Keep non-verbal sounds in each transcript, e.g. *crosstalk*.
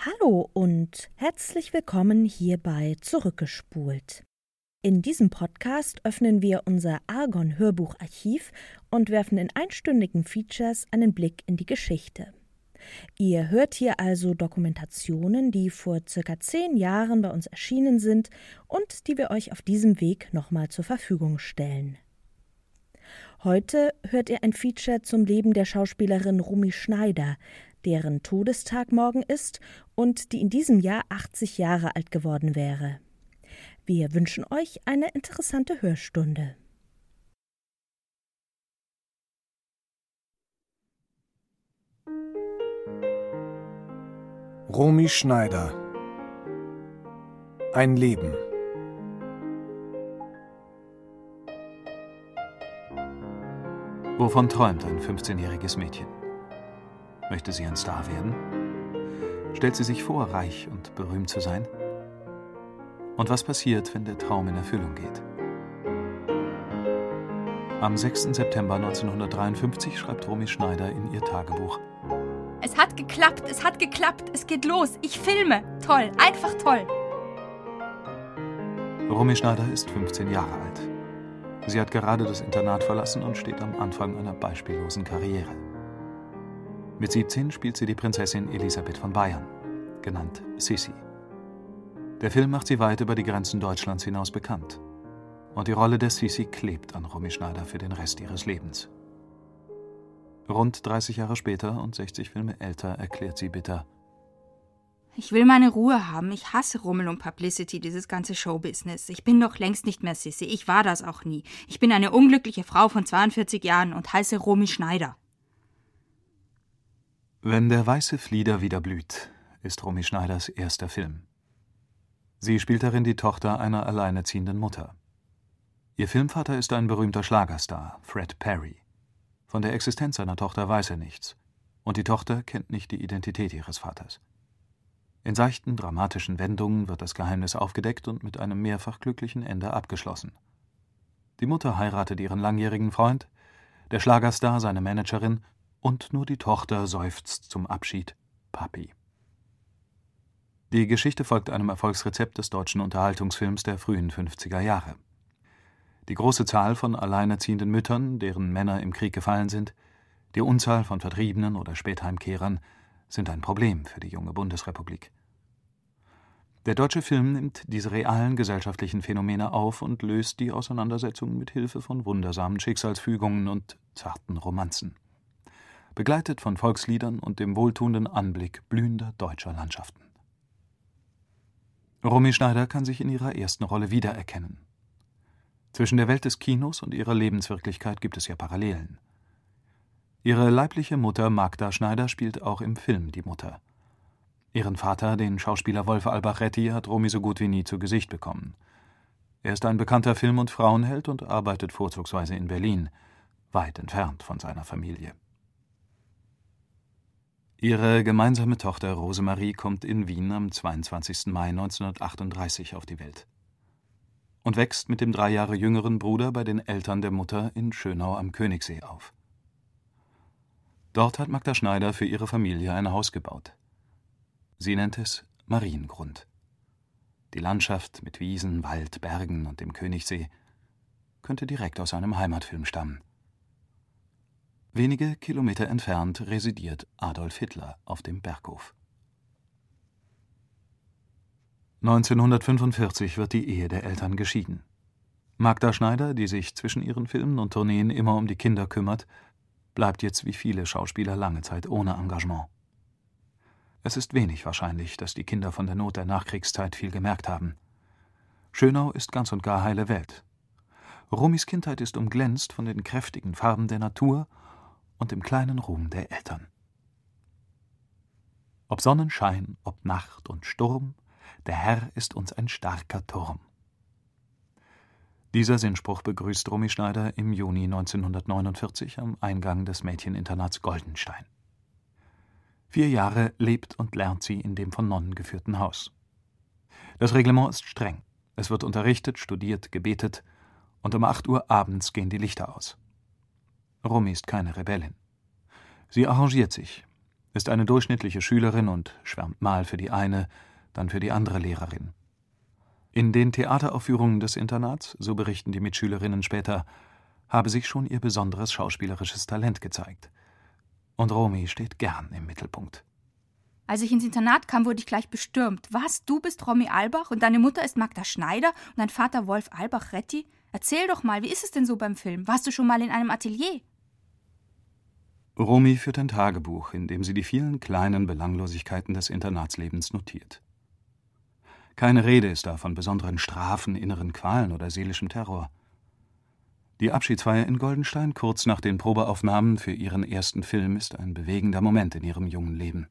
Hallo und herzlich willkommen hier bei Zurückgespult. In diesem Podcast öffnen wir unser Argon Hörbucharchiv und werfen in einstündigen Features einen Blick in die Geschichte. Ihr hört hier also Dokumentationen, die vor circa zehn Jahren bei uns erschienen sind und die wir euch auf diesem Weg nochmal zur Verfügung stellen. Heute hört ihr ein Feature zum Leben der Schauspielerin Rumi Schneider, deren Todestag morgen ist und die in diesem Jahr 80 Jahre alt geworden wäre. Wir wünschen euch eine interessante Hörstunde. Romy Schneider Ein Leben Wovon träumt ein 15-jähriges Mädchen? Möchte sie ein Star werden? Stellt sie sich vor, reich und berühmt zu sein? Und was passiert, wenn der Traum in Erfüllung geht? Am 6. September 1953 schreibt Romy Schneider in ihr Tagebuch. Es hat geklappt, es hat geklappt, es geht los, ich filme. Toll, einfach toll. Romy Schneider ist 15 Jahre alt. Sie hat gerade das Internat verlassen und steht am Anfang einer beispiellosen Karriere. Mit 17 spielt sie die Prinzessin Elisabeth von Bayern, genannt Sissi. Der Film macht sie weit über die Grenzen Deutschlands hinaus bekannt. Und die Rolle der Sissi klebt an Romy Schneider für den Rest ihres Lebens. Rund 30 Jahre später und 60 Filme älter erklärt sie bitter: Ich will meine Ruhe haben. Ich hasse Rummel und Publicity, dieses ganze Showbusiness. Ich bin doch längst nicht mehr Sissy. Ich war das auch nie. Ich bin eine unglückliche Frau von 42 Jahren und heiße Romy Schneider. Wenn der weiße Flieder wieder blüht, ist Romy Schneiders erster Film. Sie spielt darin die Tochter einer alleinerziehenden Mutter. Ihr Filmvater ist ein berühmter Schlagerstar, Fred Perry. Von der Existenz seiner Tochter weiß er nichts, und die Tochter kennt nicht die Identität ihres Vaters. In seichten, dramatischen Wendungen wird das Geheimnis aufgedeckt und mit einem mehrfach glücklichen Ende abgeschlossen. Die Mutter heiratet ihren langjährigen Freund, der Schlagerstar seine Managerin und nur die Tochter seufzt zum Abschied Papi. Die Geschichte folgt einem Erfolgsrezept des deutschen Unterhaltungsfilms der frühen 50er Jahre. Die große Zahl von alleinerziehenden Müttern, deren Männer im Krieg gefallen sind, die Unzahl von Vertriebenen oder Spätheimkehrern sind ein Problem für die junge Bundesrepublik. Der deutsche Film nimmt diese realen gesellschaftlichen Phänomene auf und löst die Auseinandersetzung mit Hilfe von wundersamen Schicksalsfügungen und zarten Romanzen. Begleitet von Volksliedern und dem wohltuenden Anblick blühender deutscher Landschaften. Romy Schneider kann sich in ihrer ersten Rolle wiedererkennen. Zwischen der Welt des Kinos und ihrer Lebenswirklichkeit gibt es ja Parallelen. Ihre leibliche Mutter Magda Schneider spielt auch im Film die Mutter. Ihren Vater, den Schauspieler Wolf Albachretti, hat Romy so gut wie nie zu Gesicht bekommen. Er ist ein bekannter Film- und Frauenheld und arbeitet vorzugsweise in Berlin, weit entfernt von seiner Familie. Ihre gemeinsame Tochter Rosemarie kommt in Wien am 22. Mai 1938 auf die Welt und wächst mit dem drei Jahre jüngeren Bruder bei den Eltern der Mutter in Schönau am Königssee auf. Dort hat Magda Schneider für ihre Familie ein Haus gebaut. Sie nennt es Mariengrund. Die Landschaft mit Wiesen, Wald, Bergen und dem Königssee könnte direkt aus einem Heimatfilm stammen. Wenige Kilometer entfernt residiert Adolf Hitler auf dem Berghof. 1945 wird die Ehe der Eltern geschieden. Magda Schneider, die sich zwischen ihren Filmen und Tourneen immer um die Kinder kümmert, bleibt jetzt wie viele Schauspieler lange Zeit ohne Engagement. Es ist wenig wahrscheinlich, dass die Kinder von der Not der Nachkriegszeit viel gemerkt haben. Schönau ist ganz und gar heile Welt. Rumis Kindheit ist umglänzt von den kräftigen Farben der Natur und dem kleinen Ruhm der Eltern. Ob Sonnenschein, ob Nacht und Sturm, der Herr ist uns ein starker Turm. Dieser Sinnspruch begrüßt Romy Schneider im Juni 1949 am Eingang des Mädcheninternats Goldenstein. Vier Jahre lebt und lernt sie in dem von Nonnen geführten Haus. Das Reglement ist streng. Es wird unterrichtet, studiert, gebetet und um acht Uhr abends gehen die Lichter aus. Romy ist keine Rebellin. Sie arrangiert sich, ist eine durchschnittliche Schülerin und schwärmt mal für die eine, dann für die andere Lehrerin. In den Theateraufführungen des Internats, so berichten die Mitschülerinnen später, habe sich schon ihr besonderes schauspielerisches Talent gezeigt. Und Romy steht gern im Mittelpunkt. Als ich ins Internat kam, wurde ich gleich bestürmt. Was, du bist Romy Albach und deine Mutter ist Magda Schneider und dein Vater Wolf Albach-Retti? Erzähl doch mal, wie ist es denn so beim Film? Warst du schon mal in einem Atelier? Romy führt ein Tagebuch, in dem sie die vielen kleinen Belanglosigkeiten des Internatslebens notiert. Keine Rede ist da von besonderen Strafen, inneren Qualen oder seelischem Terror. Die Abschiedsfeier in Goldenstein kurz nach den Probeaufnahmen für ihren ersten Film ist ein bewegender Moment in ihrem jungen Leben.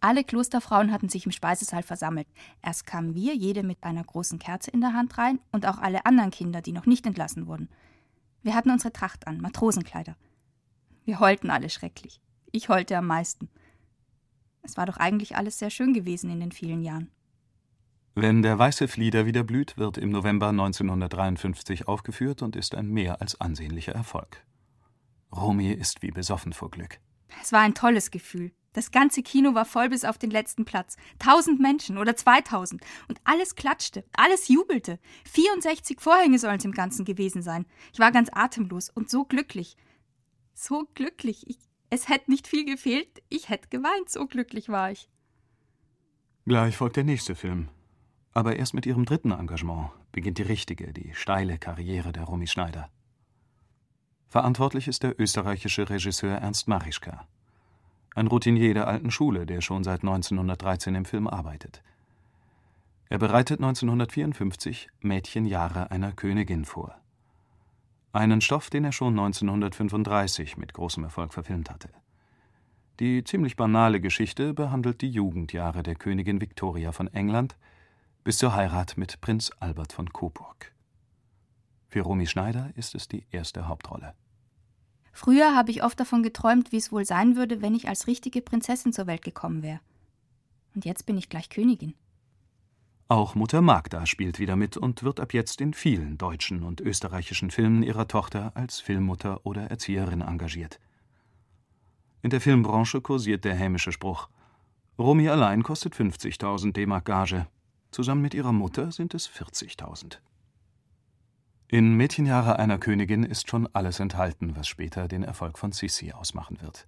Alle Klosterfrauen hatten sich im Speisesaal versammelt. Erst kamen wir, jede mit einer großen Kerze in der Hand rein, und auch alle anderen Kinder, die noch nicht entlassen wurden. Wir hatten unsere Tracht an, Matrosenkleider. Wir heulten alle schrecklich. Ich heulte am meisten. Es war doch eigentlich alles sehr schön gewesen in den vielen Jahren. Wenn der weiße Flieder wieder blüht, wird im November 1953 aufgeführt und ist ein mehr als ansehnlicher Erfolg. Romy ist wie besoffen vor Glück. Es war ein tolles Gefühl. Das ganze Kino war voll bis auf den letzten Platz. Tausend Menschen oder zweitausend. Und alles klatschte, alles jubelte. 64 Vorhänge sollen es im Ganzen gewesen sein. Ich war ganz atemlos und so glücklich. So glücklich. Ich, es hätte nicht viel gefehlt. Ich hätte geweint. So glücklich war ich. Gleich folgt der nächste Film. Aber erst mit ihrem dritten Engagement beginnt die richtige, die steile Karriere der Romy Schneider. Verantwortlich ist der österreichische Regisseur Ernst Marischka. Ein Routinier der alten Schule, der schon seit 1913 im Film arbeitet. Er bereitet 1954 Mädchenjahre einer Königin vor. Einen Stoff, den er schon 1935 mit großem Erfolg verfilmt hatte. Die ziemlich banale Geschichte behandelt die Jugendjahre der Königin Victoria von England – bis zur Heirat mit Prinz Albert von Coburg. Für Romy Schneider ist es die erste Hauptrolle. Früher habe ich oft davon geträumt, wie es wohl sein würde, wenn ich als richtige Prinzessin zur Welt gekommen wäre. Und jetzt bin ich gleich Königin. Auch Mutter Magda spielt wieder mit und wird ab jetzt in vielen deutschen und österreichischen Filmen ihrer Tochter als Filmmutter oder Erzieherin engagiert. In der Filmbranche kursiert der hämische Spruch: Romy allein kostet 50.000 D-Mark Gage. Zusammen mit ihrer Mutter sind es 40.000. In Mädchenjahre einer Königin ist schon alles enthalten, was später den Erfolg von Sissi ausmachen wird.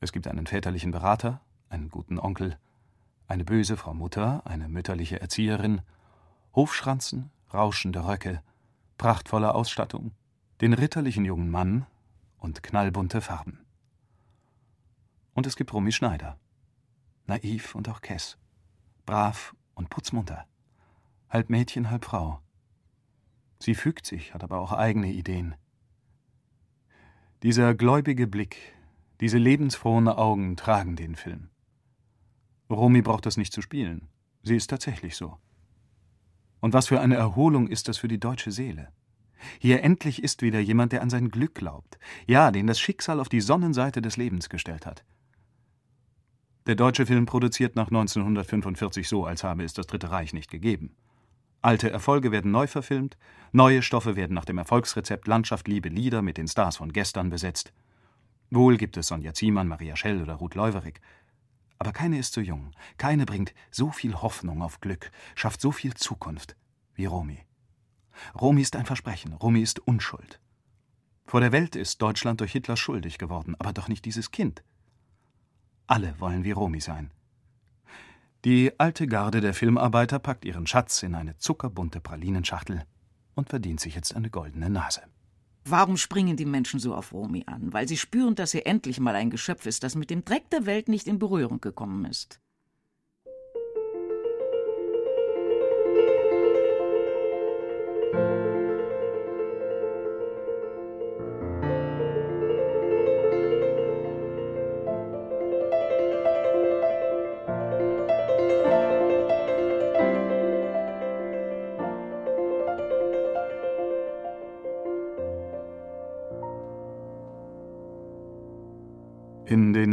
Es gibt einen väterlichen Berater, einen guten Onkel, eine böse Frau Mutter, eine mütterliche Erzieherin, Hofschranzen, rauschende Röcke, prachtvolle Ausstattung, den ritterlichen jungen Mann und knallbunte Farben. Und es gibt Romy Schneider, naiv und auch kess brav und putzmunter. Halb Mädchen, halb Frau. Sie fügt sich, hat aber auch eigene Ideen. Dieser gläubige Blick, diese lebensfrohen Augen tragen den Film. Romy braucht das nicht zu spielen. Sie ist tatsächlich so. Und was für eine Erholung ist das für die deutsche Seele. Hier endlich ist wieder jemand, der an sein Glück glaubt. Ja, den das Schicksal auf die Sonnenseite des Lebens gestellt hat. Der deutsche Film produziert nach 1945 so, als habe es das Dritte Reich nicht gegeben. Alte Erfolge werden neu verfilmt, neue Stoffe werden nach dem Erfolgsrezept Landschaft, Liebe, Lieder mit den Stars von gestern besetzt. Wohl gibt es Sonja Ziemann, Maria Schell oder Ruth Leuwerig. Aber keine ist so jung, keine bringt so viel Hoffnung auf Glück, schafft so viel Zukunft wie Romy. Romy ist ein Versprechen, Romy ist Unschuld. Vor der Welt ist Deutschland durch Hitler schuldig geworden, aber doch nicht dieses Kind. Alle wollen wie Romy sein. Die alte Garde der Filmarbeiter packt ihren Schatz in eine zuckerbunte Pralinenschachtel und verdient sich jetzt eine goldene Nase. Warum springen die Menschen so auf Romy an? Weil sie spüren, dass sie endlich mal ein Geschöpf ist, das mit dem Dreck der Welt nicht in Berührung gekommen ist. In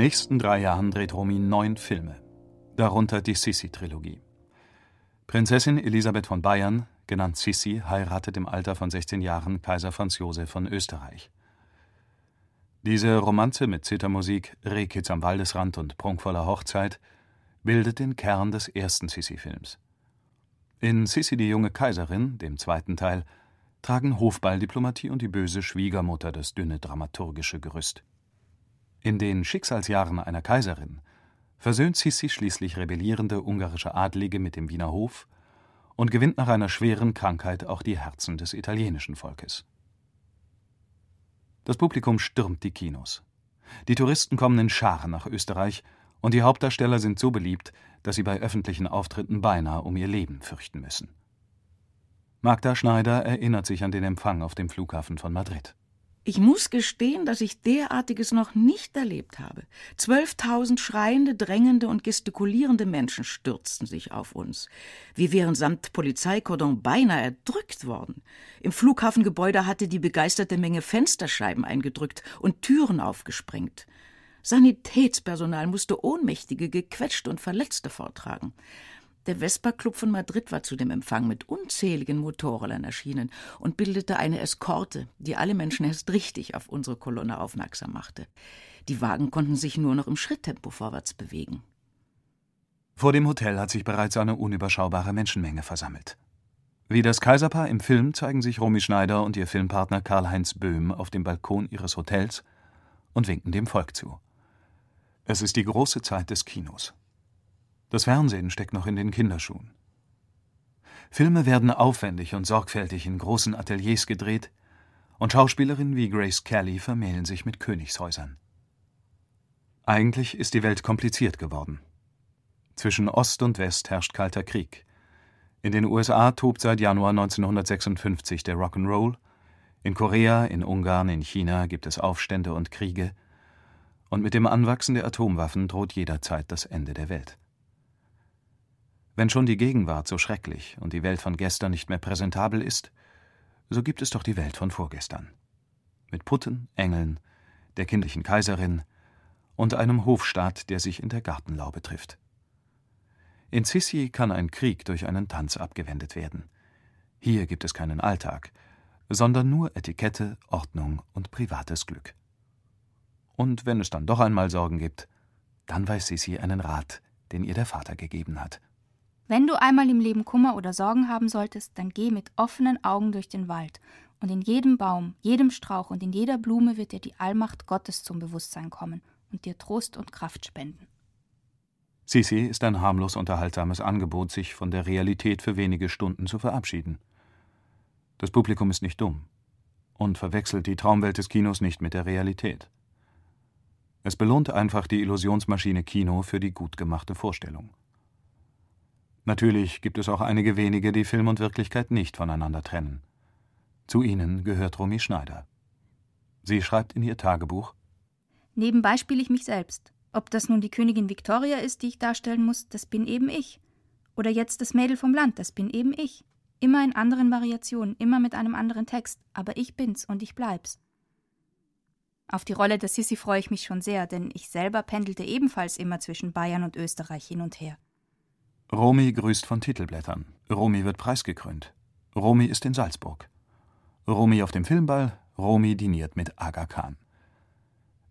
nächsten drei Jahren dreht Romy neun Filme, darunter die Sissi-Trilogie. Prinzessin Elisabeth von Bayern, genannt Sissi, heiratet im Alter von 16 Jahren Kaiser Franz Josef von Österreich. Diese Romanze mit Zittermusik, Rehkitz am Waldesrand und prunkvoller Hochzeit bildet den Kern des ersten Sissi-Films. In Sissi die junge Kaiserin, dem zweiten Teil, tragen Hofballdiplomatie und die böse Schwiegermutter das dünne dramaturgische Gerüst. In den Schicksalsjahren einer Kaiserin versöhnt Sissi schließlich rebellierende ungarische Adlige mit dem Wiener Hof und gewinnt nach einer schweren Krankheit auch die Herzen des italienischen Volkes. Das Publikum stürmt die Kinos. Die Touristen kommen in Scharen nach Österreich und die Hauptdarsteller sind so beliebt, dass sie bei öffentlichen Auftritten beinahe um ihr Leben fürchten müssen. Magda Schneider erinnert sich an den Empfang auf dem Flughafen von Madrid. Ich muss gestehen, dass ich derartiges noch nicht erlebt habe. Zwölftausend schreiende, drängende und gestikulierende Menschen stürzten sich auf uns. Wir wären samt Polizeikordon beinahe erdrückt worden. Im Flughafengebäude hatte die begeisterte Menge Fensterscheiben eingedrückt und Türen aufgesprengt. Sanitätspersonal musste Ohnmächtige, gequetscht und Verletzte vortragen. Der Vespa-Club von Madrid war zu dem Empfang mit unzähligen Motorrollern erschienen und bildete eine Eskorte, die alle Menschen erst richtig auf unsere Kolonne aufmerksam machte. Die Wagen konnten sich nur noch im Schritttempo vorwärts bewegen. Vor dem Hotel hat sich bereits eine unüberschaubare Menschenmenge versammelt. Wie das Kaiserpaar im Film zeigen sich Romy Schneider und ihr Filmpartner Karl-Heinz Böhm auf dem Balkon ihres Hotels und winken dem Volk zu. Es ist die große Zeit des Kinos. Das Fernsehen steckt noch in den Kinderschuhen. Filme werden aufwendig und sorgfältig in großen Ateliers gedreht, und Schauspielerinnen wie Grace Kelly vermählen sich mit Königshäusern. Eigentlich ist die Welt kompliziert geworden. Zwischen Ost und West herrscht kalter Krieg. In den USA tobt seit Januar 1956 der Rock'n'Roll, in Korea, in Ungarn, in China gibt es Aufstände und Kriege, und mit dem Anwachsen der Atomwaffen droht jederzeit das Ende der Welt. Wenn schon die Gegenwart so schrecklich und die Welt von gestern nicht mehr präsentabel ist, so gibt es doch die Welt von vorgestern. Mit Putten, Engeln, der kindlichen Kaiserin und einem Hofstaat, der sich in der Gartenlaube trifft. In Sissi kann ein Krieg durch einen Tanz abgewendet werden. Hier gibt es keinen Alltag, sondern nur Etikette, Ordnung und privates Glück. Und wenn es dann doch einmal Sorgen gibt, dann weiß Sissi einen Rat, den ihr der Vater gegeben hat. Wenn du einmal im Leben Kummer oder Sorgen haben solltest, dann geh mit offenen Augen durch den Wald, und in jedem Baum, jedem Strauch und in jeder Blume wird dir die Allmacht Gottes zum Bewusstsein kommen und dir Trost und Kraft spenden. Sisi ist ein harmlos unterhaltsames Angebot, sich von der Realität für wenige Stunden zu verabschieden. Das Publikum ist nicht dumm und verwechselt die Traumwelt des Kinos nicht mit der Realität. Es belohnt einfach die Illusionsmaschine Kino für die gut gemachte Vorstellung. Natürlich gibt es auch einige wenige, die Film und Wirklichkeit nicht voneinander trennen. Zu ihnen gehört Romy Schneider. Sie schreibt in ihr Tagebuch Nebenbei spiele ich mich selbst. Ob das nun die Königin Victoria ist, die ich darstellen muss, das bin eben ich. Oder jetzt das Mädel vom Land, das bin eben ich. Immer in anderen Variationen, immer mit einem anderen Text, aber ich bin's und ich bleib's. Auf die Rolle der Sissi freue ich mich schon sehr, denn ich selber pendelte ebenfalls immer zwischen Bayern und Österreich hin und her. Romy grüßt von Titelblättern. Romy wird preisgekrönt. Romy ist in Salzburg. Romy auf dem Filmball. Romy diniert mit Aga Khan.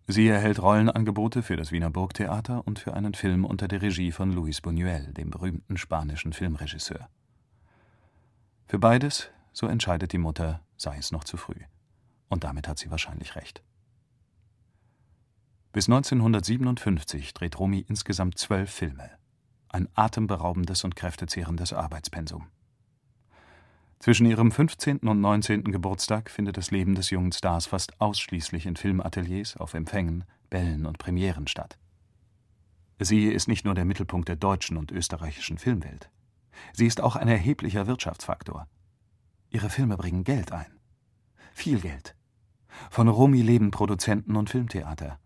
Sie erhält Rollenangebote für das Wiener Burgtheater und für einen Film unter der Regie von Luis Buñuel, dem berühmten spanischen Filmregisseur. Für beides, so entscheidet die Mutter, sei es noch zu früh. Und damit hat sie wahrscheinlich recht. Bis 1957 dreht Romy insgesamt zwölf Filme ein atemberaubendes und kräftezehrendes Arbeitspensum. Zwischen ihrem 15. und 19. Geburtstag findet das Leben des jungen Stars fast ausschließlich in Filmateliers, auf Empfängen, Bällen und Premieren statt. Sie ist nicht nur der Mittelpunkt der deutschen und österreichischen Filmwelt. Sie ist auch ein erheblicher Wirtschaftsfaktor. Ihre Filme bringen Geld ein. Viel Geld. Von Romy leben Produzenten und Filmtheater.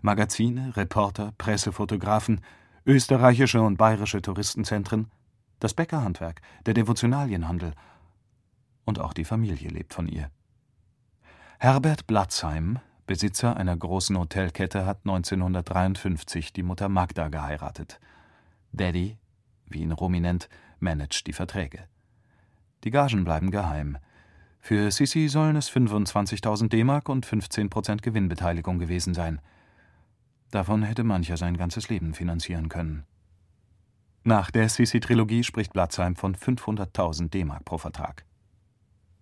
Magazine, Reporter, Pressefotografen, österreichische und bayerische Touristenzentren, das Bäckerhandwerk, der Devotionalienhandel. Und auch die Familie lebt von ihr. Herbert Blatzheim, Besitzer einer großen Hotelkette, hat 1953 die Mutter Magda geheiratet. Daddy, wie ihn Romy nennt, managt die Verträge. Die Gagen bleiben geheim. Für Sissi sollen es 25.000 D-Mark und 15% Gewinnbeteiligung gewesen sein. Davon hätte mancher sein ganzes Leben finanzieren können. Nach der Sissi-Trilogie spricht Blatzheim von 500.000 D-Mark pro Vertrag.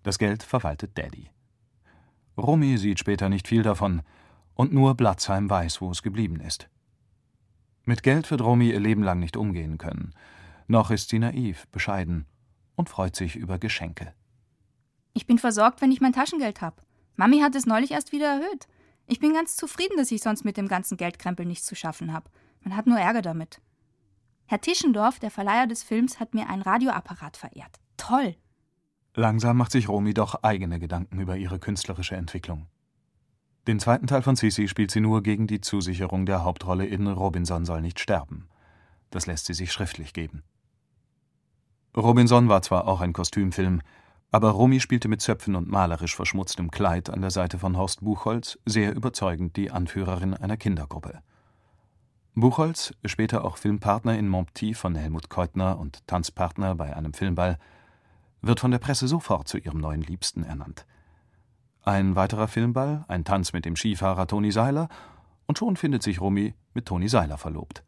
Das Geld verwaltet Daddy. Romy sieht später nicht viel davon, und nur Blatzheim weiß, wo es geblieben ist. Mit Geld wird Romy ihr Leben lang nicht umgehen können. Noch ist sie naiv, bescheiden und freut sich über Geschenke. Ich bin versorgt, wenn ich mein Taschengeld habe. Mami hat es neulich erst wieder erhöht. Ich bin ganz zufrieden, dass ich sonst mit dem ganzen Geldkrempel nichts zu schaffen habe. Man hat nur Ärger damit. Herr Tischendorf, der Verleiher des Films, hat mir einen Radioapparat verehrt. Toll! Langsam macht sich Romy doch eigene Gedanken über ihre künstlerische Entwicklung. Den zweiten Teil von Sisi spielt sie nur gegen die Zusicherung der Hauptrolle in Robinson soll nicht sterben. Das lässt sie sich schriftlich geben. Robinson war zwar auch ein Kostümfilm, aber Romy spielte mit Zöpfen und malerisch verschmutztem Kleid an der Seite von Horst Buchholz sehr überzeugend die Anführerin einer Kindergruppe. Buchholz, später auch Filmpartner in Montpetit von Helmut Keutner und Tanzpartner bei einem Filmball, wird von der Presse sofort zu ihrem neuen Liebsten ernannt. Ein weiterer Filmball, ein Tanz mit dem Skifahrer Toni Seiler, und schon findet sich Romy mit Toni Seiler verlobt.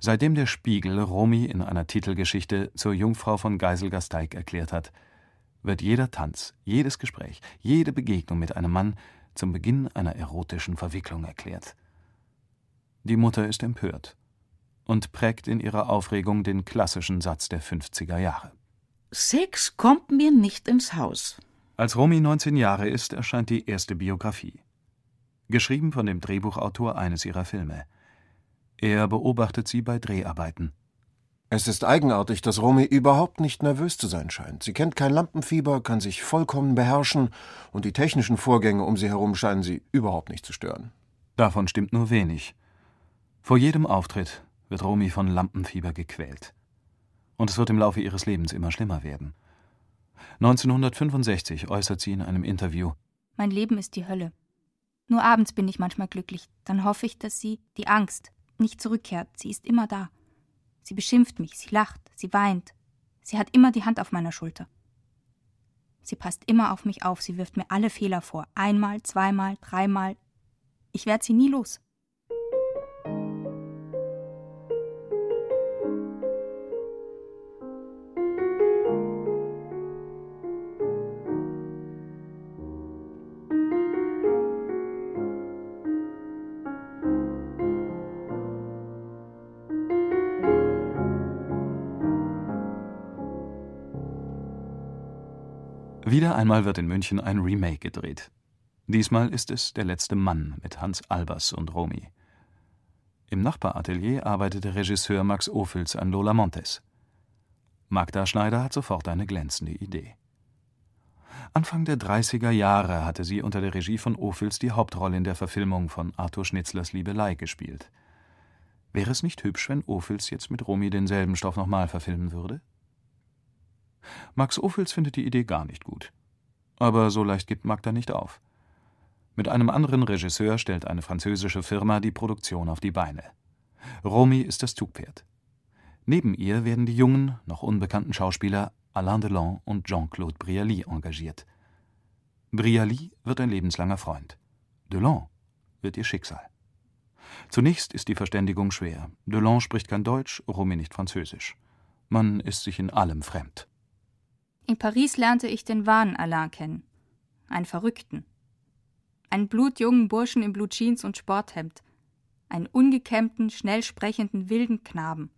Seitdem der Spiegel Romy in einer Titelgeschichte zur Jungfrau von Geiselgasteig erklärt hat, wird jeder Tanz, jedes Gespräch, jede Begegnung mit einem Mann zum Beginn einer erotischen Verwicklung erklärt. Die Mutter ist empört und prägt in ihrer Aufregung den klassischen Satz der 50er Jahre. Sex kommt mir nicht ins Haus. Als Romy 19 Jahre ist, erscheint die erste Biografie. Geschrieben von dem Drehbuchautor eines ihrer Filme. Er beobachtet sie bei Dreharbeiten. Es ist eigenartig, dass Romy überhaupt nicht nervös zu sein scheint. Sie kennt kein Lampenfieber, kann sich vollkommen beherrschen und die technischen Vorgänge um sie herum scheinen sie überhaupt nicht zu stören. Davon stimmt nur wenig. Vor jedem Auftritt wird Romy von Lampenfieber gequält. Und es wird im Laufe ihres Lebens immer schlimmer werden. 1965 äußert sie in einem Interview: Mein Leben ist die Hölle. Nur abends bin ich manchmal glücklich. Dann hoffe ich, dass sie, die Angst, nicht zurückkehrt. Sie ist immer da. Sie beschimpft mich, sie lacht, sie weint. Sie hat immer die Hand auf meiner Schulter. Sie passt immer auf mich auf, sie wirft mir alle Fehler vor. Einmal, zweimal, dreimal. Ich werde sie nie los. Wieder einmal wird in München ein Remake gedreht. Diesmal ist es Der letzte Mann mit Hans Albers und Romy. Im Nachbaratelier arbeitet der Regisseur Max Ophüls an Lola Montes. Magda Schneider hat sofort eine glänzende Idee. Anfang der 30er Jahre hatte sie unter der Regie von Ophüls die Hauptrolle in der Verfilmung von Arthur Schnitzlers Liebelei gespielt. Wäre es nicht hübsch, wenn Ophüls jetzt mit Romy denselben Stoff nochmal verfilmen würde? Max Ophüls findet die Idee gar nicht gut. Aber so leicht gibt Magda nicht auf. Mit einem anderen Regisseur stellt eine französische Firma die Produktion auf die Beine. Romy ist das Zugpferd. Neben ihr werden die jungen, noch unbekannten Schauspieler Alain Delon und Jean-Claude Brialy engagiert. Brialy wird ein lebenslanger Freund. Delon wird ihr Schicksal. Zunächst ist die Verständigung schwer. Delon spricht kein Deutsch, Romy nicht Französisch. Man ist sich in allem fremd. In Paris lernte ich den wahren Alain kennen. Einen Verrückten. Einen blutjungen Burschen in Blutjeans und Sporthemd. Einen ungekämmten, schnell sprechenden, wilden Knaben,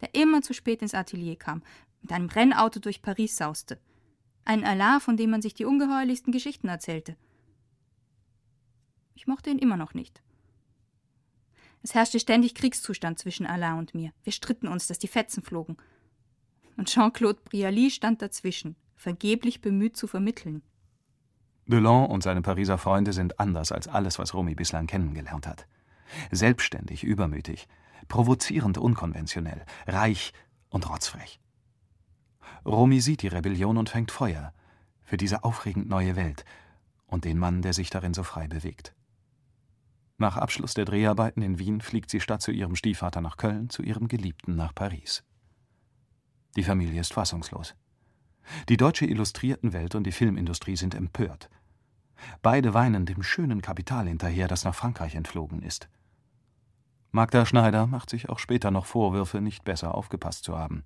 der immer zu spät ins Atelier kam, mit einem Rennauto durch Paris sauste. Ein Alain, von dem man sich die ungeheuerlichsten Geschichten erzählte. Ich mochte ihn immer noch nicht. Es herrschte ständig Kriegszustand zwischen Alain und mir. Wir stritten uns, dass die Fetzen flogen und Jean-Claude Brialy stand dazwischen, vergeblich bemüht zu vermitteln. Delon und seine Pariser Freunde sind anders als alles, was Romy bislang kennengelernt hat. Selbstständig, übermütig, provozierend unkonventionell, reich und rotzfrech. Romy sieht die Rebellion und fängt Feuer für diese aufregend neue Welt und den Mann, der sich darin so frei bewegt. Nach Abschluss der Dreharbeiten in Wien fliegt sie statt zu ihrem Stiefvater nach Köln, zu ihrem Geliebten nach Paris. Die Familie ist fassungslos. Die deutsche Illustriertenwelt und die Filmindustrie sind empört. Beide weinen dem schönen Kapital hinterher, das nach Frankreich entflogen ist. Magda Schneider macht sich auch später noch Vorwürfe, nicht besser aufgepasst zu haben.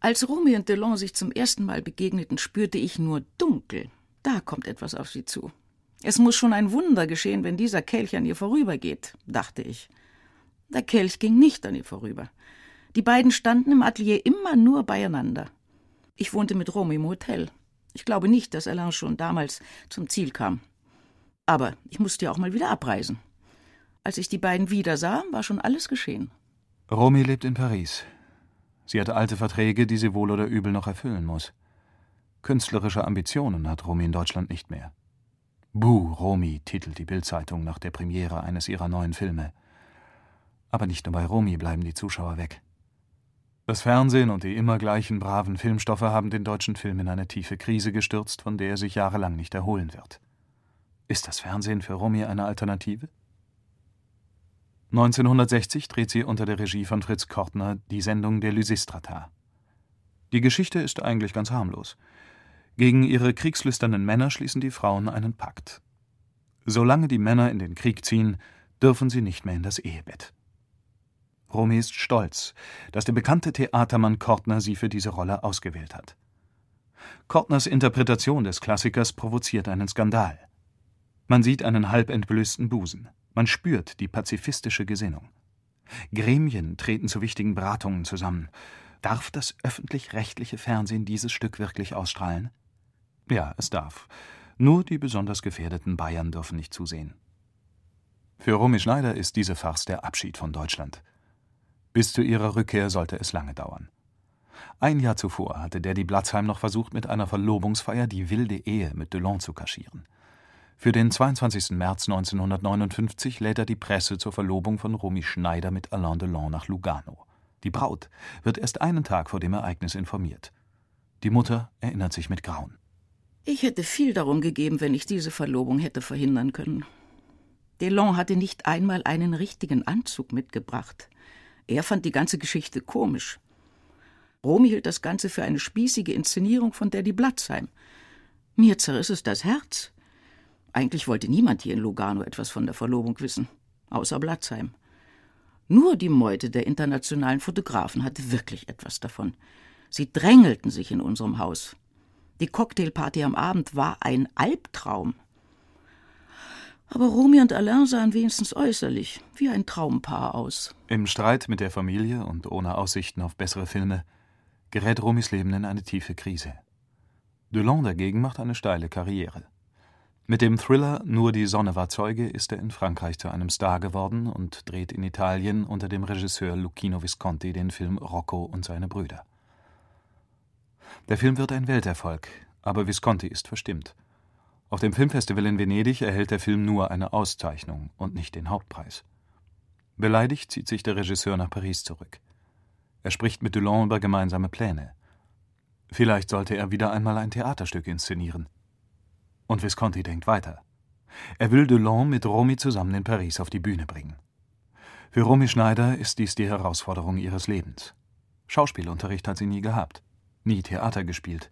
Als Romy und Delon sich zum ersten Mal begegneten, spürte ich nur dunkel. Da kommt etwas auf sie zu. Es muss schon ein Wunder geschehen, wenn dieser Kelch an ihr vorübergeht, dachte ich. Der Kelch ging nicht an ihr vorüber. Die beiden standen im Atelier immer nur beieinander. Ich wohnte mit Romy im Hotel. Ich glaube nicht, dass Alain schon damals zum Ziel kam. Aber ich musste ja auch mal wieder abreisen. Als ich die beiden wiedersah, war schon alles geschehen. Romy lebt in Paris. Sie hat alte Verträge, die sie wohl oder übel noch erfüllen muss. Künstlerische Ambitionen hat Romy in Deutschland nicht mehr. Buh, Romy, titelt die Bildzeitung nach der Premiere eines ihrer neuen Filme. Aber nicht nur bei Romy bleiben die Zuschauer weg. Das Fernsehen und die immer gleichen braven Filmstoffe haben den deutschen Film in eine tiefe Krise gestürzt, von der er sich jahrelang nicht erholen wird. Ist das Fernsehen für Romy eine Alternative? 1960 dreht sie unter der Regie von Fritz Kortner die Sendung Der Lysistrata. Die Geschichte ist eigentlich ganz harmlos. Gegen ihre kriegslüsternen Männer schließen die Frauen einen Pakt. Solange die Männer in den Krieg ziehen, dürfen sie nicht mehr in das Ehebett. Romy ist stolz, dass der bekannte Theatermann Kortner sie für diese Rolle ausgewählt hat. Kortners Interpretation des Klassikers provoziert einen Skandal. Man sieht einen halb entblößten Busen. Man spürt die pazifistische Gesinnung. Gremien treten zu wichtigen Beratungen zusammen. Darf das öffentlich-rechtliche Fernsehen dieses Stück wirklich ausstrahlen? Ja, es darf. Nur die besonders gefährdeten Bayern dürfen nicht zusehen. Für Romy Schneider ist diese Farce der Abschied von Deutschland. Bis zu ihrer Rückkehr sollte es lange dauern. Ein Jahr zuvor hatte Daddy Blatzheim noch versucht, mit einer Verlobungsfeier die wilde Ehe mit Delon zu kaschieren. Für den 22. März 1959 lädt er die Presse zur Verlobung von Romy Schneider mit Alain Delon nach Lugano. Die Braut wird erst einen Tag vor dem Ereignis informiert. Die Mutter erinnert sich mit Grauen. Ich hätte viel darum gegeben, wenn ich diese Verlobung hätte verhindern können. Delon hatte nicht einmal einen richtigen Anzug mitgebracht. Er fand die ganze Geschichte komisch. Romy hielt das Ganze für eine spießige Inszenierung von Daddy Blatzheim. Mir zerriss es das Herz. Eigentlich wollte niemand hier in Lugano etwas von der Verlobung wissen, außer Blatzheim. Nur die Meute der internationalen Fotografen hatte wirklich etwas davon. Sie drängelten sich in unserem Haus. Die Cocktailparty am Abend war ein Albtraum. Aber Romy und Alain sahen wenigstens äußerlich wie ein Traumpaar aus. Im Streit mit der Familie und ohne Aussichten auf bessere Filme gerät Romys Leben in eine tiefe Krise. Delon dagegen macht eine steile Karriere. Mit dem Thriller Nur die Sonne war Zeuge ist er in Frankreich zu einem Star geworden und dreht in Italien unter dem Regisseur Lucchino Visconti den Film Rocco und seine Brüder. Der Film wird ein Welterfolg, aber Visconti ist verstimmt. Auf dem Filmfestival in Venedig erhält der Film nur eine Auszeichnung und nicht den Hauptpreis. Beleidigt zieht sich der Regisseur nach Paris zurück. Er spricht mit Delon über gemeinsame Pläne. Vielleicht sollte er wieder einmal ein Theaterstück inszenieren. Und Visconti denkt weiter. Er will Delon mit Romy zusammen in Paris auf die Bühne bringen. Für Romy Schneider ist dies die Herausforderung ihres Lebens. Schauspielunterricht hat sie nie gehabt nie Theater gespielt,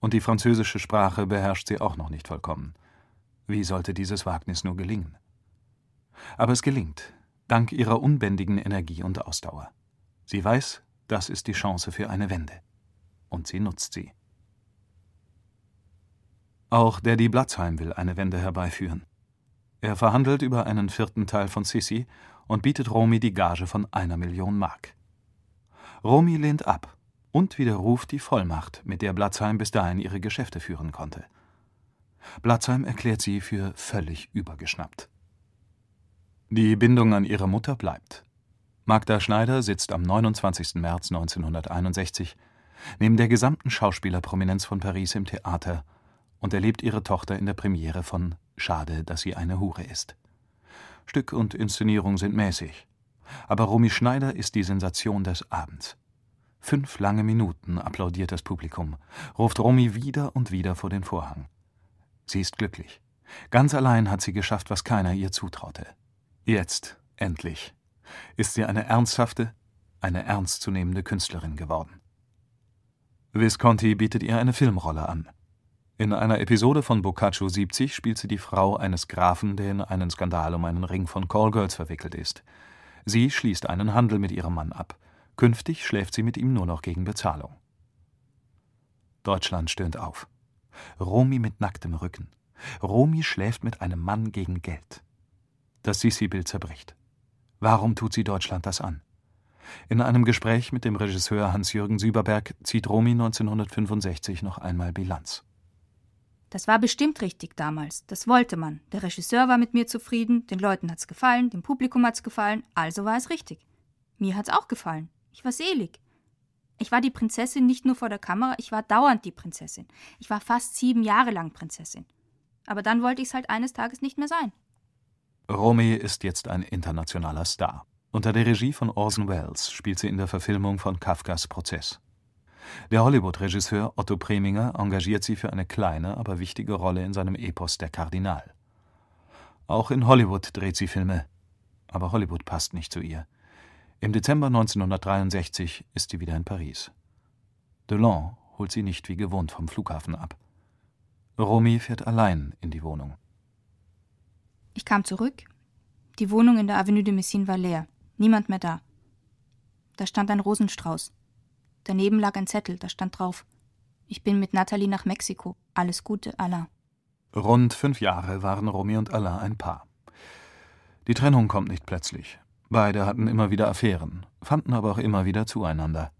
und die französische Sprache beherrscht sie auch noch nicht vollkommen. Wie sollte dieses Wagnis nur gelingen? Aber es gelingt, dank ihrer unbändigen Energie und Ausdauer. Sie weiß, das ist die Chance für eine Wende. Und sie nutzt sie. Auch Daddy Blatzheim will eine Wende herbeiführen. Er verhandelt über einen vierten Teil von Sissy und bietet Romy die Gage von einer Million Mark. Romy lehnt ab und widerruft die Vollmacht, mit der Blatzheim bis dahin ihre Geschäfte führen konnte. Blatzheim erklärt sie für völlig übergeschnappt. Die Bindung an ihre Mutter bleibt. Magda Schneider sitzt am 29. März 1961 neben der gesamten Schauspielerprominenz von Paris im Theater und erlebt ihre Tochter in der Premiere von Schade, dass sie eine Hure ist. Stück und Inszenierung sind mäßig, aber Romy Schneider ist die Sensation des Abends. Fünf lange Minuten applaudiert das Publikum, ruft Romy wieder und wieder vor den Vorhang. Sie ist glücklich. Ganz allein hat sie geschafft, was keiner ihr zutraute. Jetzt, endlich, ist sie eine ernsthafte, eine ernstzunehmende Künstlerin geworden. Visconti bietet ihr eine Filmrolle an. In einer Episode von Boccaccio 70 spielt sie die Frau eines Grafen, der in einen Skandal um einen Ring von Callgirls verwickelt ist. Sie schließt einen Handel mit ihrem Mann ab. Künftig schläft sie mit ihm nur noch gegen Bezahlung. Deutschland stöhnt auf. Romy mit nacktem Rücken. Romy schläft mit einem Mann gegen Geld. Das Sisi-Bild zerbricht. Warum tut sie Deutschland das an? In einem Gespräch mit dem Regisseur Hans-Jürgen Süberberg zieht Romy 1965 noch einmal Bilanz. Das war bestimmt richtig damals. Das wollte man. Der Regisseur war mit mir zufrieden, den Leuten hat's gefallen, dem Publikum hat's gefallen, also war es richtig. Mir hat's auch gefallen. Ich war selig. Ich war die Prinzessin nicht nur vor der Kamera, ich war dauernd die Prinzessin. Ich war fast sieben Jahre lang Prinzessin. Aber dann wollte ich's halt eines Tages nicht mehr sein. Romy ist jetzt ein internationaler Star. Unter der Regie von Orson Welles spielt sie in der Verfilmung von Kafkas Prozess. Der Hollywood-Regisseur Otto Preminger engagiert sie für eine kleine, aber wichtige Rolle in seinem Epos Der Kardinal. Auch in Hollywood dreht sie Filme, aber Hollywood passt nicht zu ihr. Im Dezember 1963 ist sie wieder in Paris. Delon holt sie nicht wie gewohnt vom Flughafen ab. Romy fährt allein in die Wohnung. Ich kam zurück. Die Wohnung in der Avenue de Messine war leer. Niemand mehr da. Da stand ein Rosenstrauß. Daneben lag ein Zettel, da stand drauf: Ich bin mit Nathalie nach Mexiko. Alles Gute, Alain. Rund fünf Jahre waren Romy und Alain ein Paar. Die Trennung kommt nicht plötzlich. Beide hatten immer wieder Affären, fanden aber auch immer wieder zueinander.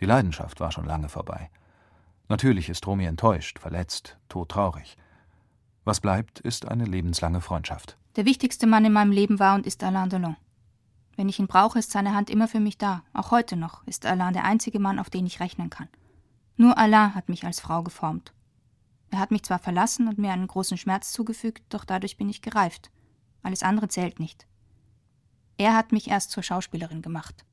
Die Leidenschaft war schon lange vorbei. Natürlich ist Romy enttäuscht, verletzt, todtraurig. Was bleibt, ist eine lebenslange Freundschaft. Der wichtigste Mann in meinem Leben war und ist Alain Delon. Wenn ich ihn brauche, ist seine Hand immer für mich da. Auch heute noch ist Alain der einzige Mann, auf den ich rechnen kann. Nur Alain hat mich als Frau geformt. Er hat mich zwar verlassen und mir einen großen Schmerz zugefügt, doch dadurch bin ich gereift. Alles andere zählt nicht. Er hat mich erst zur Schauspielerin gemacht.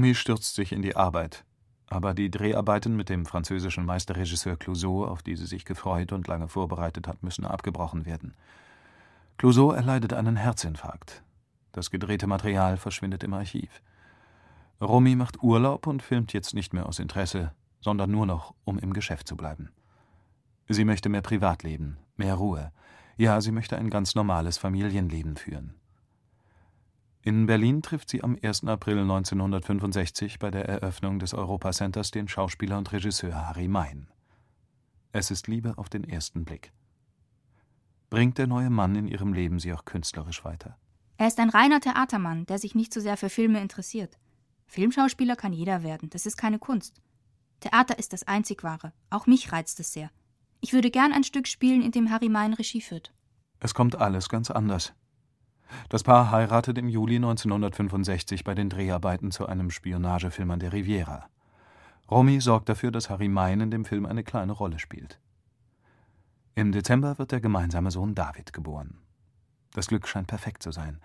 Romy stürzt sich in die Arbeit. Aber die Dreharbeiten mit dem französischen Meisterregisseur Clouseau, auf die sie sich gefreut und lange vorbereitet hat, müssen abgebrochen werden. Clouseau erleidet einen Herzinfarkt. Das gedrehte Material verschwindet im Archiv. Romy macht Urlaub und filmt jetzt nicht mehr aus Interesse, sondern nur noch, um im Geschäft zu bleiben. Sie möchte mehr Privatleben, mehr Ruhe. Ja, sie möchte ein ganz normales Familienleben führen. In Berlin trifft sie am 1. April 1965 bei der Eröffnung des Europacenters den Schauspieler und Regisseur Harry Mein. Es ist Liebe auf den ersten Blick. Bringt der neue Mann in ihrem Leben sie auch künstlerisch weiter? Er ist ein reiner Theatermann, der sich nicht so sehr für Filme interessiert. Filmschauspieler kann jeder werden, das ist keine Kunst. Theater ist das einzig wahre. Auch mich reizt es sehr. Ich würde gern ein Stück spielen, in dem Harry Mein Regie führt. Es kommt alles ganz anders. Das Paar heiratet im Juli 1965 bei den Dreharbeiten zu einem Spionagefilm an der Riviera. Romy sorgt dafür, dass Harry Mein in dem Film eine kleine Rolle spielt. Im Dezember wird der gemeinsame Sohn David geboren. Das Glück scheint perfekt zu sein.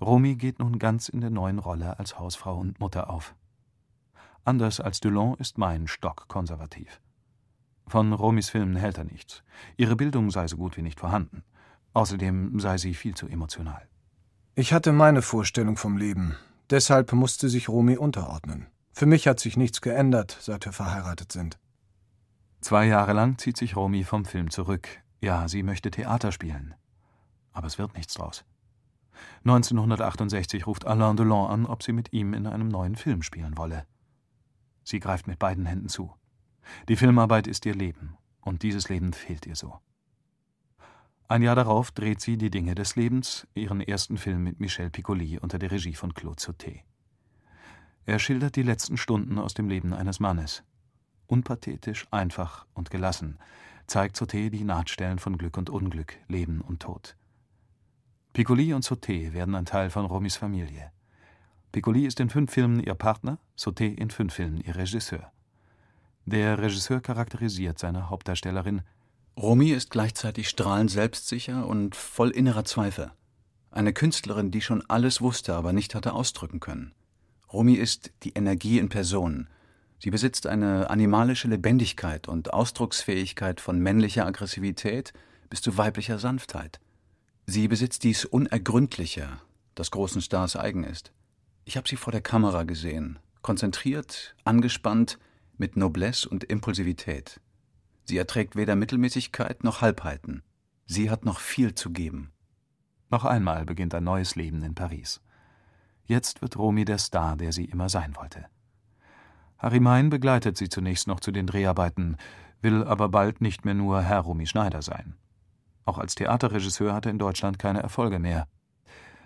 Romy geht nun ganz in der neuen Rolle als Hausfrau und Mutter auf. Anders als Dulon ist Mein stockkonservativ. Von Romys Filmen hält er nichts. Ihre Bildung sei so gut wie nicht vorhanden. Außerdem sei sie viel zu emotional. Ich hatte meine Vorstellung vom Leben. Deshalb musste sich Romy unterordnen. Für mich hat sich nichts geändert, seit wir verheiratet sind. Zwei Jahre lang zieht sich Romy vom Film zurück. Ja, sie möchte Theater spielen. Aber es wird nichts draus. 1968 ruft Alain Delon an, ob sie mit ihm in einem neuen Film spielen wolle. Sie greift mit beiden Händen zu. Die Filmarbeit ist ihr Leben, und dieses Leben fehlt ihr so. Ein Jahr darauf dreht sie Die Dinge des Lebens, ihren ersten Film mit Michel Piccoli unter der Regie von Claude Sauté. Er schildert die letzten Stunden aus dem Leben eines Mannes. Unpathetisch, einfach und gelassen zeigt Sauté die Nahtstellen von Glück und Unglück, Leben und Tod. Piccoli und Sauté werden ein Teil von Romis Familie. Piccoli ist in fünf Filmen ihr Partner, Sauté in fünf Filmen ihr Regisseur. Der Regisseur charakterisiert seine Hauptdarstellerin. Romy ist gleichzeitig strahlend selbstsicher und voll innerer Zweifel. Eine Künstlerin, die schon alles wusste, aber nicht hatte ausdrücken können. Romy ist die Energie in Person. Sie besitzt eine animalische Lebendigkeit und Ausdrucksfähigkeit von männlicher Aggressivität bis zu weiblicher Sanftheit. Sie besitzt dies Unergründliche, das großen Stars eigen ist. Ich habe sie vor der Kamera gesehen, konzentriert, angespannt, mit Noblesse und Impulsivität. Sie erträgt weder Mittelmäßigkeit noch Halbheiten. Sie hat noch viel zu geben. Noch einmal beginnt ein neues Leben in Paris. Jetzt wird Romy der Star, der sie immer sein wollte. Harry Mein begleitet sie zunächst noch zu den Dreharbeiten, will aber bald nicht mehr nur Herr Romy Schneider sein. Auch als Theaterregisseur hat er in Deutschland keine Erfolge mehr.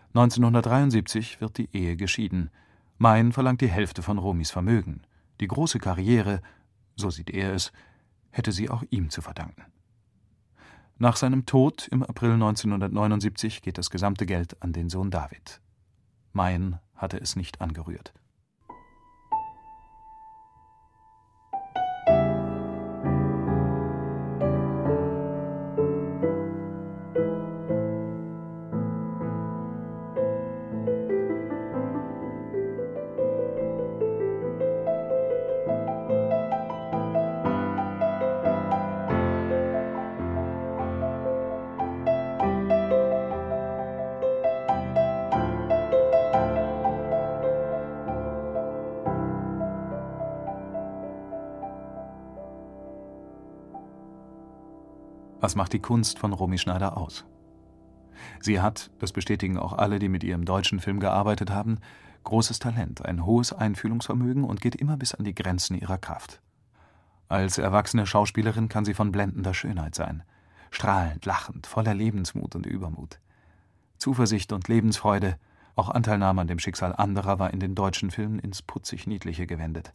1973 wird die Ehe geschieden. Mein verlangt die Hälfte von Romys Vermögen. Die große Karriere, so sieht er es, hätte sie auch ihm zu verdanken. Nach seinem Tod im April 1979 geht das gesamte Geld an den Sohn David. Mein hatte es nicht angerührt. Was macht die Kunst von Romy Schneider aus? Sie hat, das bestätigen auch alle, die mit ihr im deutschen Film gearbeitet haben, großes Talent, ein hohes Einfühlungsvermögen und geht immer bis an die Grenzen ihrer Kraft. Als erwachsene Schauspielerin kann sie von blendender Schönheit sein, strahlend, lachend, voller Lebensmut und Übermut. Zuversicht und Lebensfreude, auch Anteilnahme an dem Schicksal anderer war in den deutschen Filmen ins putzig Niedliche gewendet.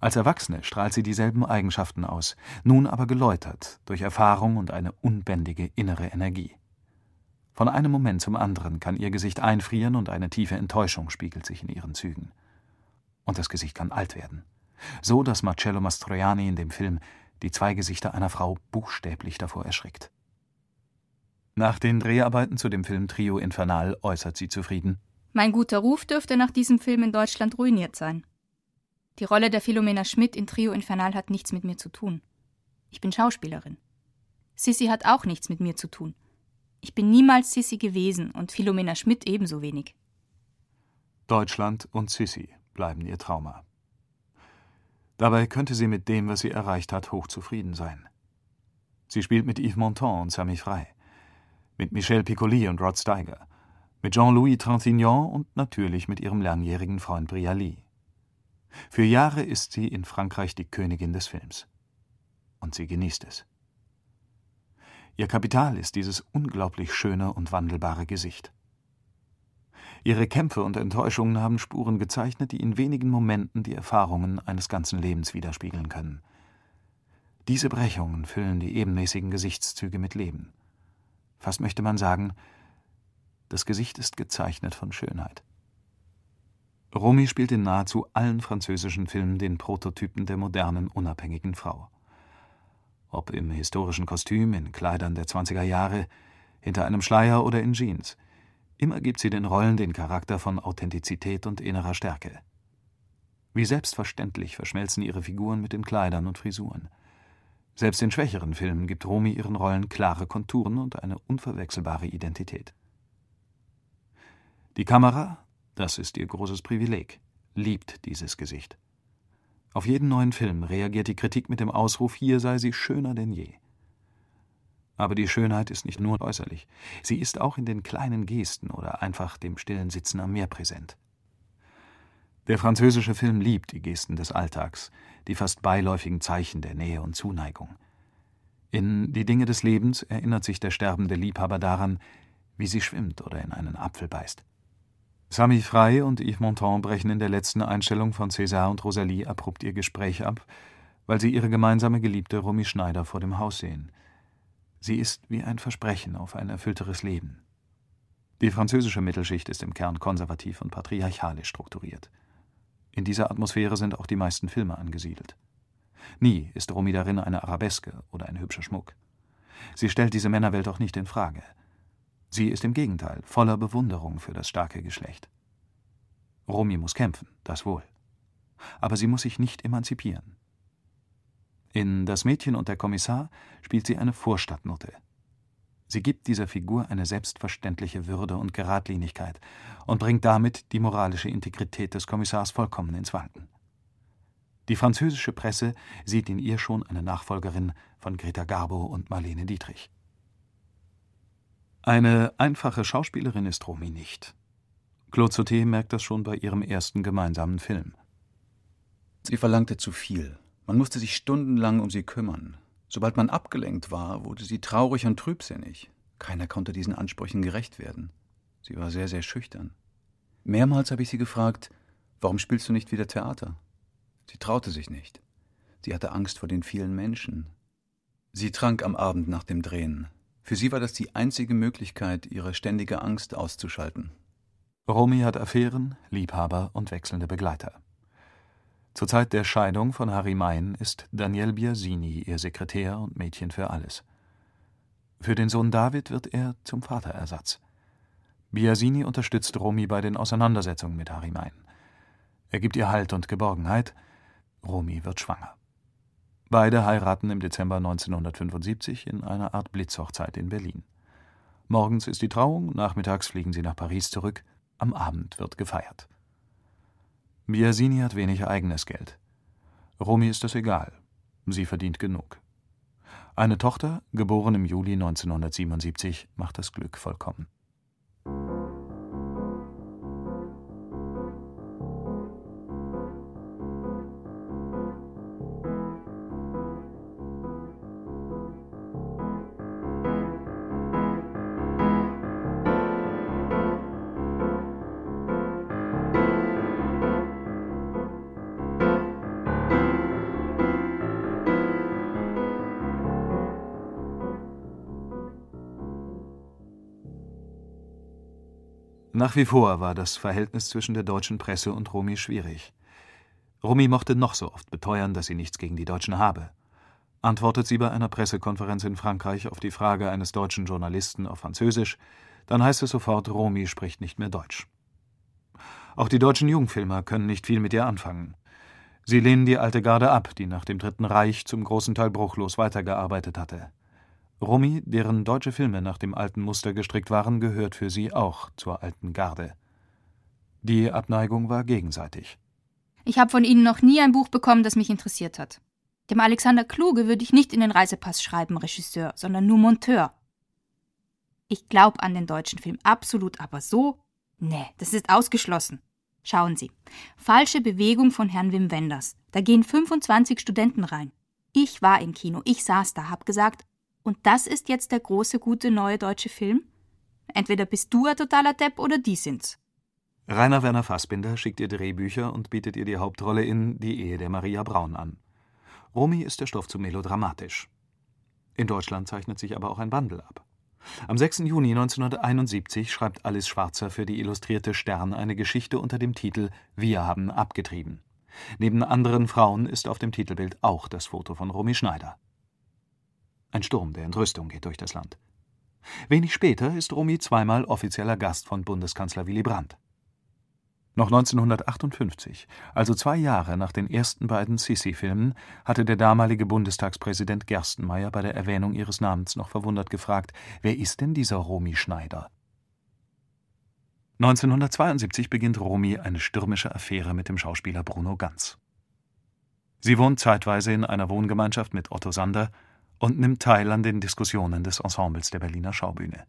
Als Erwachsene strahlt sie dieselben Eigenschaften aus, nun aber geläutert durch Erfahrung und eine unbändige innere Energie. Von einem Moment zum anderen kann ihr Gesicht einfrieren und eine tiefe Enttäuschung spiegelt sich in ihren Zügen. Und das Gesicht kann alt werden. So, dass Marcello Mastroianni in dem Film die zwei Gesichter einer Frau buchstäblich davor erschrickt. Nach den Dreharbeiten zu dem Film Trio Infernal äußert sie zufrieden. Mein guter Ruf dürfte nach diesem Film in Deutschland ruiniert sein. Die Rolle der Philomena Schmidt in Trio Infernal hat nichts mit mir zu tun. Ich bin Schauspielerin. Sissy hat auch nichts mit mir zu tun. Ich bin niemals Sissy gewesen und Philomena Schmidt ebenso wenig. Deutschland und Sissy bleiben ihr Trauma. Dabei könnte sie mit dem, was sie erreicht hat, hochzufrieden sein. Sie spielt mit Yves Montand und Sami Frey, mit Michel Piccoli und Rod Steiger, mit Jean-Louis Trintignant und natürlich mit ihrem langjährigen Freund Brialy. Für Jahre ist sie in Frankreich die Königin des Films. Und sie genießt es. Ihr Kapital ist dieses unglaublich schöne und wandelbare Gesicht. Ihre Kämpfe und Enttäuschungen haben Spuren gezeichnet, die in wenigen Momenten die Erfahrungen eines ganzen Lebens widerspiegeln können. Diese Brechungen füllen die ebenmäßigen Gesichtszüge mit Leben. Fast möchte man sagen, das Gesicht ist gezeichnet von Schönheit. Romy spielt in nahezu allen französischen Filmen den Prototypen der modernen, unabhängigen Frau. Ob im historischen Kostüm, in Kleidern der 20er Jahre, hinter einem Schleier oder in Jeans. Immer gibt sie den Rollen den Charakter von Authentizität und innerer Stärke. Wie selbstverständlich verschmelzen ihre Figuren mit den Kleidern und Frisuren. Selbst in schwächeren Filmen gibt Romy ihren Rollen klare Konturen und eine unverwechselbare Identität. Die Kamera, das ist ihr großes Privileg, liebt dieses Gesicht. Auf jeden neuen Film reagiert die Kritik mit dem Ausruf, hier sei sie schöner denn je. Aber die Schönheit ist nicht nur äußerlich, sie ist auch in den kleinen Gesten oder einfach dem stillen Sitzen am Meer präsent. Der französische Film liebt die Gesten des Alltags, die fast beiläufigen Zeichen der Nähe und Zuneigung. In Die Dinge des Lebens erinnert sich der sterbende Liebhaber daran, wie sie schwimmt oder in einen Apfel beißt. Sami Frey und Yves Montand brechen in der letzten Einstellung von César und Rosalie abrupt ihr Gespräch ab, weil sie ihre gemeinsame Geliebte Romy Schneider vor dem Haus sehen. Sie ist wie ein Versprechen auf ein erfüllteres Leben. Die französische Mittelschicht ist im Kern konservativ und patriarchalisch strukturiert. In dieser Atmosphäre sind auch die meisten Filme angesiedelt. Nie ist Romy darin eine Arabeske oder ein hübscher Schmuck. Sie stellt diese Männerwelt auch nicht in Frage. Sie ist im Gegenteil voller Bewunderung für das starke Geschlecht. Romy muss kämpfen, das wohl. Aber sie muss sich nicht emanzipieren. In Das Mädchen und der Kommissar spielt sie eine Vorstadtnutte. Sie gibt dieser Figur eine selbstverständliche Würde und Geradlinigkeit und bringt damit die moralische Integrität des Kommissars vollkommen ins Wanken. Die französische Presse sieht in ihr schon eine Nachfolgerin von Greta Garbo und Marlene Dietrich. Eine einfache Schauspielerin ist Romy nicht. Claude Sauté merkt das schon bei ihrem ersten gemeinsamen Film. Sie verlangte zu viel. Man musste sich stundenlang um sie kümmern. Sobald man abgelenkt war, wurde sie traurig und trübsinnig. Keiner konnte diesen Ansprüchen gerecht werden. Sie war sehr, sehr schüchtern. Mehrmals habe ich sie gefragt, warum spielst du nicht wieder Theater? Sie traute sich nicht. Sie hatte Angst vor den vielen Menschen. Sie trank am Abend nach dem Drehen. Für sie war das die einzige Möglichkeit, ihre ständige Angst auszuschalten. Romy hat Affären, Liebhaber und wechselnde Begleiter. Zur Zeit der Scheidung von Harry Mein ist Daniel Biasini ihr Sekretär und Mädchen für alles. Für den Sohn David wird er zum Vaterersatz. Biasini unterstützt Romy bei den Auseinandersetzungen mit Harry Mein. Er gibt ihr Halt und Geborgenheit. Romy wird schwanger. Beide heiraten im Dezember 1975 in einer Art Blitzhochzeit in Berlin. Morgens ist die Trauung, nachmittags fliegen sie nach Paris zurück, am Abend wird gefeiert. Biasini hat wenig eigenes Geld. Romy ist das egal. Sie verdient genug. Eine Tochter, geboren im Juli 1977, macht das Glück vollkommen. Nach wie vor war das Verhältnis zwischen der deutschen Presse und Romy schwierig. Romy mochte noch so oft beteuern, dass sie nichts gegen die Deutschen habe. Antwortet sie bei einer Pressekonferenz in Frankreich auf die Frage eines deutschen Journalisten auf Französisch, dann heißt es sofort, Romy spricht nicht mehr Deutsch. Auch die deutschen Jungfilmer können nicht viel mit ihr anfangen. Sie lehnen die alte Garde ab, die nach dem Dritten Reich zum großen Teil bruchlos weitergearbeitet hatte. Romy, deren deutsche Filme nach dem alten Muster gestrickt waren, gehört für sie auch zur alten Garde. Die Abneigung war gegenseitig. Ich habe von Ihnen noch nie ein Buch bekommen, das mich interessiert hat. Dem Alexander Kluge würde ich nicht in den Reisepass schreiben, Regisseur, sondern nur Monteur. Ich glaube an den deutschen Film absolut, aber so? Nee, das ist ausgeschlossen. Schauen Sie. Falsche Bewegung von Herrn Wim Wenders. Da gehen 25 Studenten rein. Ich war im Kino, ich saß da, hab gesagt, und das ist jetzt der große, gute, neue deutsche Film? Entweder bist du ein totaler Depp oder die sind's. Rainer Werner Fassbinder schickt ihr Drehbücher und bietet ihr die Hauptrolle in Die Ehe der Maria Braun an. Romy ist der Stoff zu melodramatisch. In Deutschland zeichnet sich aber auch ein Wandel ab. Am 6. Juni 1971 schreibt Alice Schwarzer für die Illustrierte Stern eine Geschichte unter dem Titel Wir haben abgetrieben. Neben anderen Frauen ist auf dem Titelbild auch das Foto von Romy Schneider. Ein Sturm der Entrüstung geht durch das Land. Wenig später ist Romy zweimal offizieller Gast von Bundeskanzler Willy Brandt. Noch 1958, also zwei Jahre nach den ersten beiden Sissi-Filmen, hatte der damalige Bundestagspräsident Gerstenmaier bei der Erwähnung ihres Namens noch verwundert gefragt: Wer ist denn dieser Romy Schneider? 1972 beginnt Romy eine stürmische Affäre mit dem Schauspieler Bruno Ganz. Sie wohnt zeitweise in einer Wohngemeinschaft mit Otto Sander und nimmt teil an den Diskussionen des Ensembles der Berliner Schaubühne.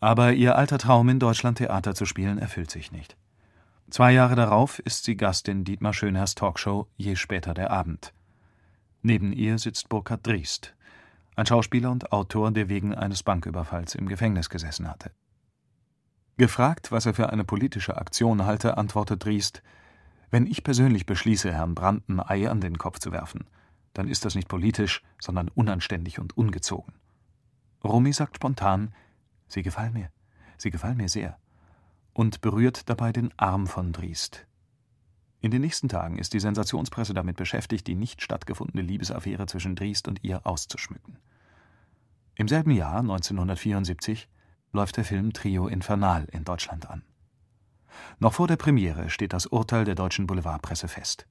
Aber ihr alter Traum, in Deutschland Theater zu spielen, erfüllt sich nicht. Zwei Jahre darauf ist sie Gast in Dietmar Schönherrs Talkshow Je später der Abend. Neben ihr sitzt Burkhard Driest, ein Schauspieler und Autor, der wegen eines Banküberfalls im Gefängnis gesessen hatte. Gefragt, was er für eine politische Aktion halte, antwortet Driest: Wenn ich persönlich beschließe, Herrn Brandt ein Ei an den Kopf zu werfen, dann ist das nicht politisch, sondern unanständig und ungezogen. Romy sagt spontan: Sie gefallen mir, Sie gefallen mir sehr und berührt dabei den Arm von Driest. In den nächsten Tagen ist die Sensationspresse damit beschäftigt, die nicht stattgefundene Liebesaffäre zwischen Driest und ihr auszuschmücken. Im selben Jahr, 1974, läuft der Film Trio Infernal in Deutschland an. Noch vor der Premiere steht das Urteil der deutschen Boulevardpresse fest.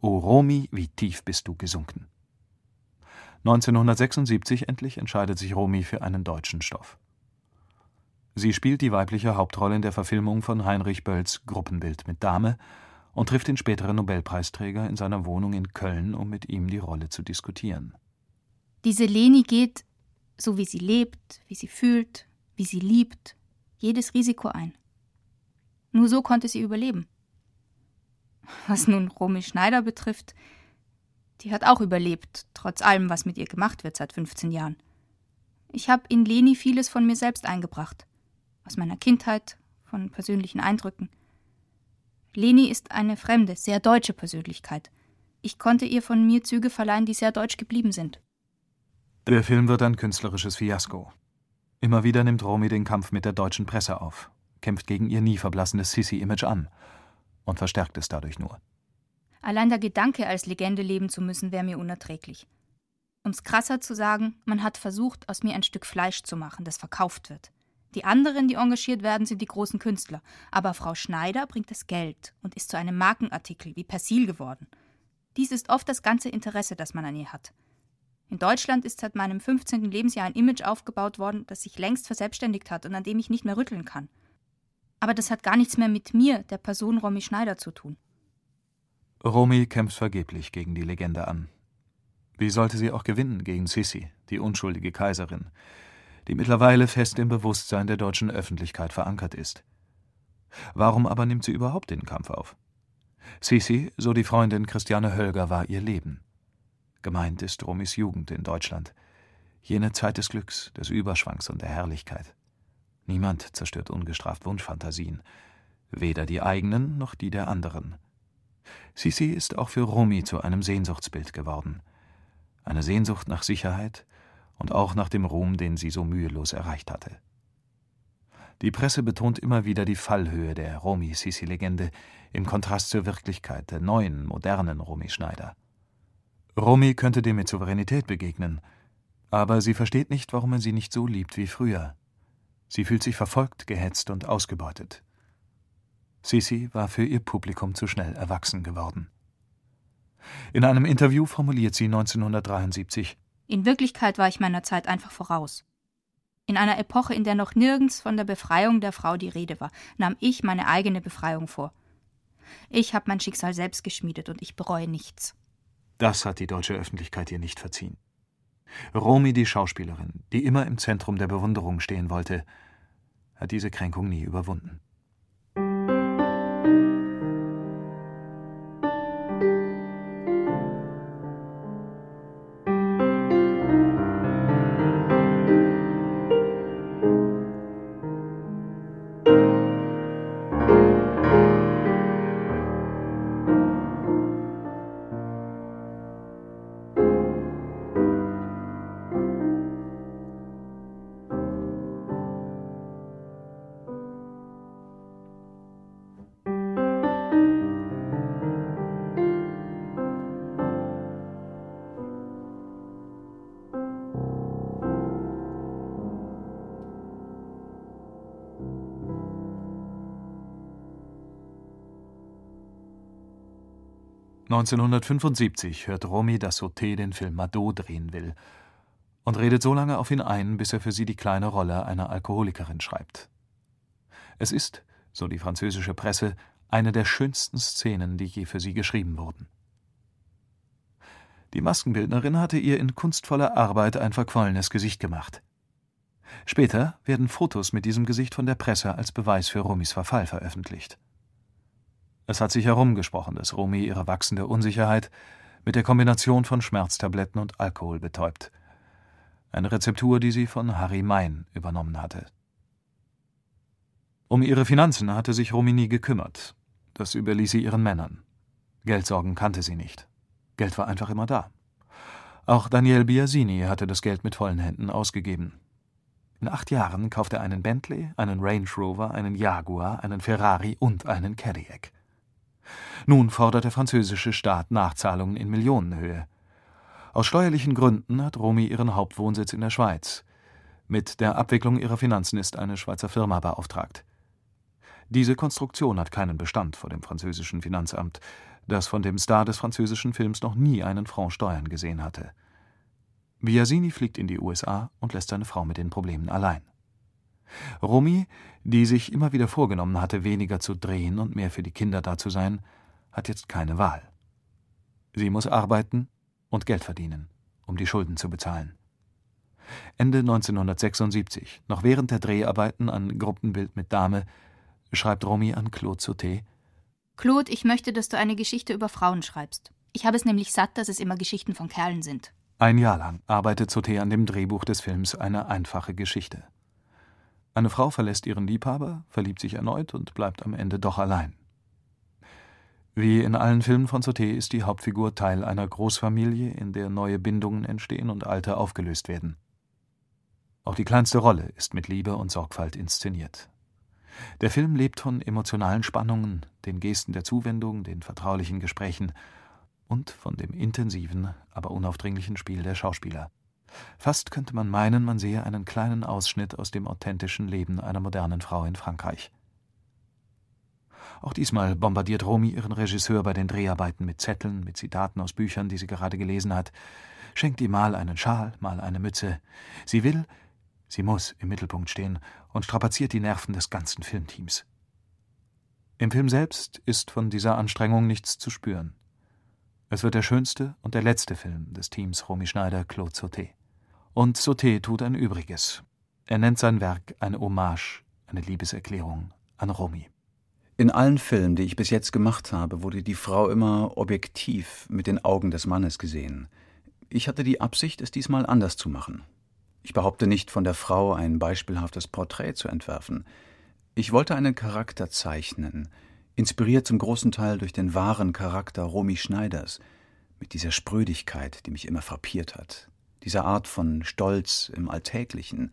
O Romy, wie tief bist du gesunken. 1976 endlich entscheidet sich Romy für einen deutschen Stoff. Sie spielt die weibliche Hauptrolle in der Verfilmung von Heinrich Bölls Gruppenbild mit Dame und trifft den späteren Nobelpreisträger in seiner Wohnung in Köln, um mit ihm die Rolle zu diskutieren. Diese Leni geht, so wie sie lebt, wie sie fühlt, wie sie liebt, jedes Risiko ein. Nur so konnte sie überleben. Was nun Romy Schneider betrifft, die hat auch überlebt, trotz allem, was mit ihr gemacht wird seit 15 Jahren. Ich habe in Leni vieles von mir selbst eingebracht aus meiner Kindheit, von persönlichen Eindrücken. Leni ist eine fremde, sehr deutsche Persönlichkeit. Ich konnte ihr von mir Züge verleihen, die sehr deutsch geblieben sind. Der Film wird ein künstlerisches Fiasko. Immer wieder nimmt Romy den Kampf mit der deutschen Presse auf, kämpft gegen ihr nie verblassenes Sissy-Image an und verstärkt es dadurch nur. Allein der Gedanke, als Legende leben zu müssen, wäre mir unerträglich. Um's krasser zu sagen, man hat versucht, aus mir ein Stück Fleisch zu machen, das verkauft wird. Die anderen, die engagiert werden, sind die großen Künstler. Aber Frau Schneider bringt das Geld und ist zu einem Markenartikel wie Persil geworden. Dies ist oft das ganze Interesse, das man an ihr hat. In Deutschland ist seit meinem 15. Lebensjahr ein Image aufgebaut worden, das sich längst verselbstständigt hat und an dem ich nicht mehr rütteln kann. Aber das hat gar nichts mehr mit mir, der Person Romy Schneider, zu tun. Romy kämpft vergeblich gegen die Legende an. Wie sollte sie auch gewinnen gegen Sissi, die unschuldige Kaiserin, die mittlerweile fest im Bewusstsein der deutschen Öffentlichkeit verankert ist. Warum aber nimmt sie überhaupt den Kampf auf? Sisi, so die Freundin Christiane Hölger, war ihr Leben. Gemeint ist Romis Jugend in Deutschland. Jene Zeit des Glücks, des Überschwangs und der Herrlichkeit. Niemand zerstört ungestraft Wunschfantasien, weder die eigenen noch die der anderen. Sisi ist auch für Romy zu einem Sehnsuchtsbild geworden. Eine Sehnsucht nach Sicherheit, und auch nach dem Ruhm, den sie so mühelos erreicht hatte. Die Presse betont immer wieder die Fallhöhe der Romy-Sisi-Legende im Kontrast zur Wirklichkeit der neuen, modernen Romy Schneider. Romy könnte dem mit Souveränität begegnen, aber sie versteht nicht, warum man sie nicht so liebt wie früher. Sie fühlt sich verfolgt, gehetzt und ausgebeutet. Sisi war für ihr Publikum zu schnell erwachsen geworden. In einem Interview formuliert sie 1973 in Wirklichkeit war ich meiner Zeit einfach voraus. In einer Epoche, in der noch nirgends von der Befreiung der Frau die Rede war, nahm ich meine eigene Befreiung vor. Ich habe mein Schicksal selbst geschmiedet und ich bereue nichts. Das hat die deutsche Öffentlichkeit ihr nicht verziehen. Romy, die Schauspielerin, die immer im Zentrum der Bewunderung stehen wollte, hat diese Kränkung nie überwunden. 1975 hört Romy, dass Sauté den Film Mado drehen will und redet so lange auf ihn ein, bis er für sie die kleine Rolle einer Alkoholikerin schreibt. Es ist, so die französische Presse, eine der schönsten Szenen, die je für sie geschrieben wurden. Die Maskenbildnerin hatte ihr in kunstvoller Arbeit ein verquollenes Gesicht gemacht. Später werden Fotos mit diesem Gesicht von der Presse als Beweis für Romys Verfall veröffentlicht. Es hat sich herumgesprochen, dass Romy ihre wachsende Unsicherheit mit der Kombination von Schmerztabletten und Alkohol betäubt. Eine Rezeptur, die sie von Harry Mein übernommen hatte. Um ihre Finanzen hatte sich Romy nie gekümmert. Das überließ sie ihren Männern. Geldsorgen kannte sie nicht. Geld war einfach immer da. Auch Daniel Biasini hatte das Geld mit vollen Händen ausgegeben. In acht Jahren kaufte er einen Bentley, einen Range Rover, einen Jaguar, einen Ferrari und einen Cadillac. Nun fordert der französische Staat Nachzahlungen in Millionenhöhe. Aus steuerlichen Gründen hat Romy ihren Hauptwohnsitz in der Schweiz. Mit der Abwicklung ihrer Finanzen ist eine Schweizer Firma beauftragt. Diese Konstruktion hat keinen Bestand vor dem französischen Finanzamt, das von dem Star des französischen Films noch nie einen Franc Steuern gesehen hatte. Biasini fliegt in die USA und lässt seine Frau mit den Problemen allein. Romy, die sich immer wieder vorgenommen hatte, weniger zu drehen und mehr für die Kinder da zu sein, hat jetzt keine Wahl. Sie muss arbeiten und Geld verdienen, um die Schulden zu bezahlen. Ende 1976, noch während der Dreharbeiten an Gruppenbild mit Dame, schreibt Romy an Claude Sauté: Claude, ich möchte, dass du eine Geschichte über Frauen schreibst. Ich habe es nämlich satt, dass es immer Geschichten von Kerlen sind. Ein Jahr lang arbeitet Sauté an dem Drehbuch des Films Eine einfache Geschichte. Eine Frau verlässt ihren Liebhaber, verliebt sich erneut und bleibt am Ende doch allein. Wie in allen Filmen von Sauté ist die Hauptfigur Teil einer Großfamilie, in der neue Bindungen entstehen und alte aufgelöst werden. Auch die kleinste Rolle ist mit Liebe und Sorgfalt inszeniert. Der Film lebt von emotionalen Spannungen, den Gesten der Zuwendung, den vertraulichen Gesprächen und von dem intensiven, aber unaufdringlichen Spiel der Schauspieler. Fast könnte man meinen, man sehe einen kleinen Ausschnitt aus dem authentischen Leben einer modernen Frau in Frankreich. Auch diesmal bombardiert Romy ihren Regisseur bei den Dreharbeiten mit Zetteln, mit Zitaten aus Büchern, die sie gerade gelesen hat, schenkt ihm mal einen Schal, mal eine Mütze. Sie will, sie muss im Mittelpunkt stehen und strapaziert die Nerven des ganzen Filmteams. Im Film selbst ist von dieser Anstrengung nichts zu spüren. Es wird der schönste und der letzte Film des Teams Romy Schneider Claude Sauté. Und Sauté tut ein Übriges. Er nennt sein Werk eine Hommage, eine Liebeserklärung an Romy. In allen Filmen, die ich bis jetzt gemacht habe, wurde die Frau immer objektiv mit den Augen des Mannes gesehen. Ich hatte die Absicht, es diesmal anders zu machen. Ich behaupte nicht, von der Frau ein beispielhaftes Porträt zu entwerfen. Ich wollte einen Charakter zeichnen, inspiriert zum großen Teil durch den wahren Charakter Romy Schneiders, mit dieser Sprödigkeit, die mich immer frappiert hat, dieser Art von Stolz im Alltäglichen,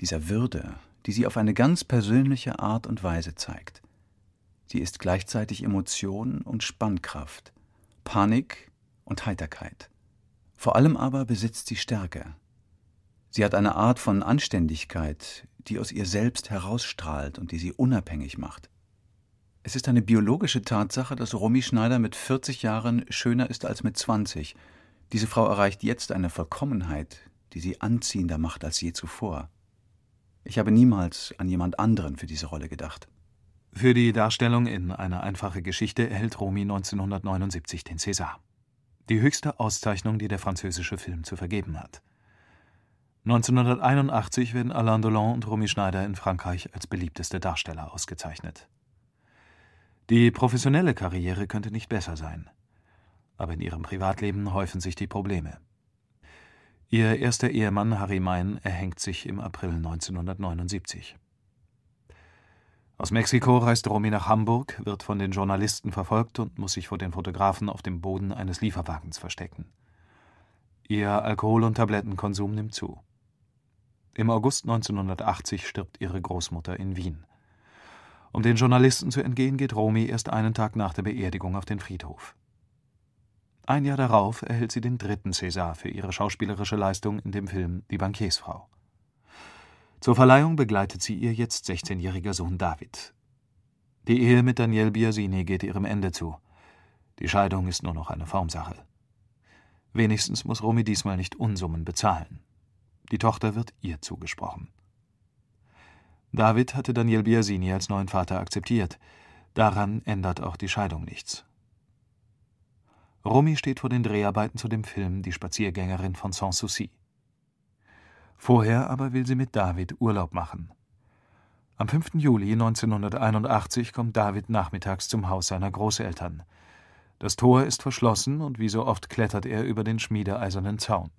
dieser Würde, die sie auf eine ganz persönliche Art und Weise zeigt. Sie ist gleichzeitig Emotion und Spannkraft, Panik und Heiterkeit. Vor allem aber besitzt sie Stärke. Sie hat eine Art von Anständigkeit, die aus ihr selbst herausstrahlt und die sie unabhängig macht. Es ist eine biologische Tatsache, dass Romy Schneider mit 40 Jahren schöner ist als mit 20. Diese Frau erreicht jetzt eine Vollkommenheit, die sie anziehender macht als je zuvor. Ich habe niemals an jemand anderen für diese Rolle gedacht. Für die Darstellung in Eine einfache Geschichte erhält Romy 1979 den César. Die höchste Auszeichnung, die der französische Film zu vergeben hat. 1981 werden Alain Delon und Romy Schneider in Frankreich als beliebteste Darsteller ausgezeichnet. Die professionelle Karriere könnte nicht besser sein. Aber in ihrem Privatleben häufen sich die Probleme. Ihr erster Ehemann Harry Mein erhängt sich im April 1979. Aus Mexiko reist Romy nach Hamburg, wird von den Journalisten verfolgt und muss sich vor den Fotografen auf dem Boden eines Lieferwagens verstecken. Ihr Alkohol- und Tablettenkonsum nimmt zu. Im August 1980 stirbt ihre Großmutter in Wien. Um den Journalisten zu entgehen, geht Romy erst einen Tag nach der Beerdigung auf den Friedhof. Ein Jahr darauf erhält sie den dritten César für ihre schauspielerische Leistung in dem Film Die Bankiersfrau. Zur Verleihung begleitet sie ihr jetzt 16-jähriger Sohn David. Die Ehe mit Daniel Biasini geht ihrem Ende zu. Die Scheidung ist nur noch eine Formsache. Wenigstens muss Romy diesmal nicht Unsummen bezahlen. Die Tochter wird ihr zugesprochen. David hatte Daniel Biasini als neuen Vater akzeptiert. Daran ändert auch die Scheidung nichts. Romy steht vor den Dreharbeiten zu dem Film Die Spaziergängerin von Sanssouci. Vorher aber will sie mit David Urlaub machen. Am 5. Juli 1981 kommt David nachmittags zum Haus seiner Großeltern. Das Tor ist verschlossen und wie so oft klettert er über den schmiedeeisernen Zaun.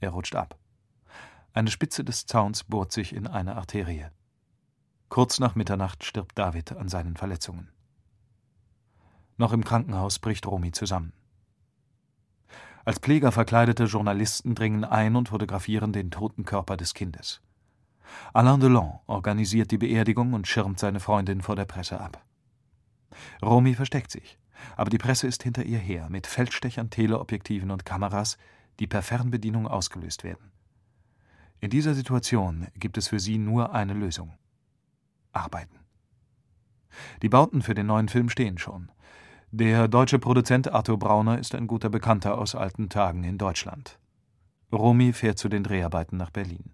Er rutscht ab. Eine Spitze des Zauns bohrt sich in eine Arterie. Kurz nach Mitternacht stirbt David an seinen Verletzungen. Noch im Krankenhaus bricht Romy zusammen. Als Pfleger verkleidete Journalisten dringen ein und fotografieren den toten Körper des Kindes. Alain Delon organisiert die Beerdigung und schirmt seine Freundin vor der Presse ab. Romy versteckt sich, aber die Presse ist hinter ihr her, mit Feldstechern, Teleobjektiven und Kameras, die per Fernbedienung ausgelöst werden. In dieser Situation gibt es für sie nur eine Lösung. Arbeiten. Die Bauten für den neuen Film stehen schon. Der deutsche Produzent Arthur Brauner ist ein guter Bekannter aus alten Tagen in Deutschland. Romy fährt zu den Dreharbeiten nach Berlin.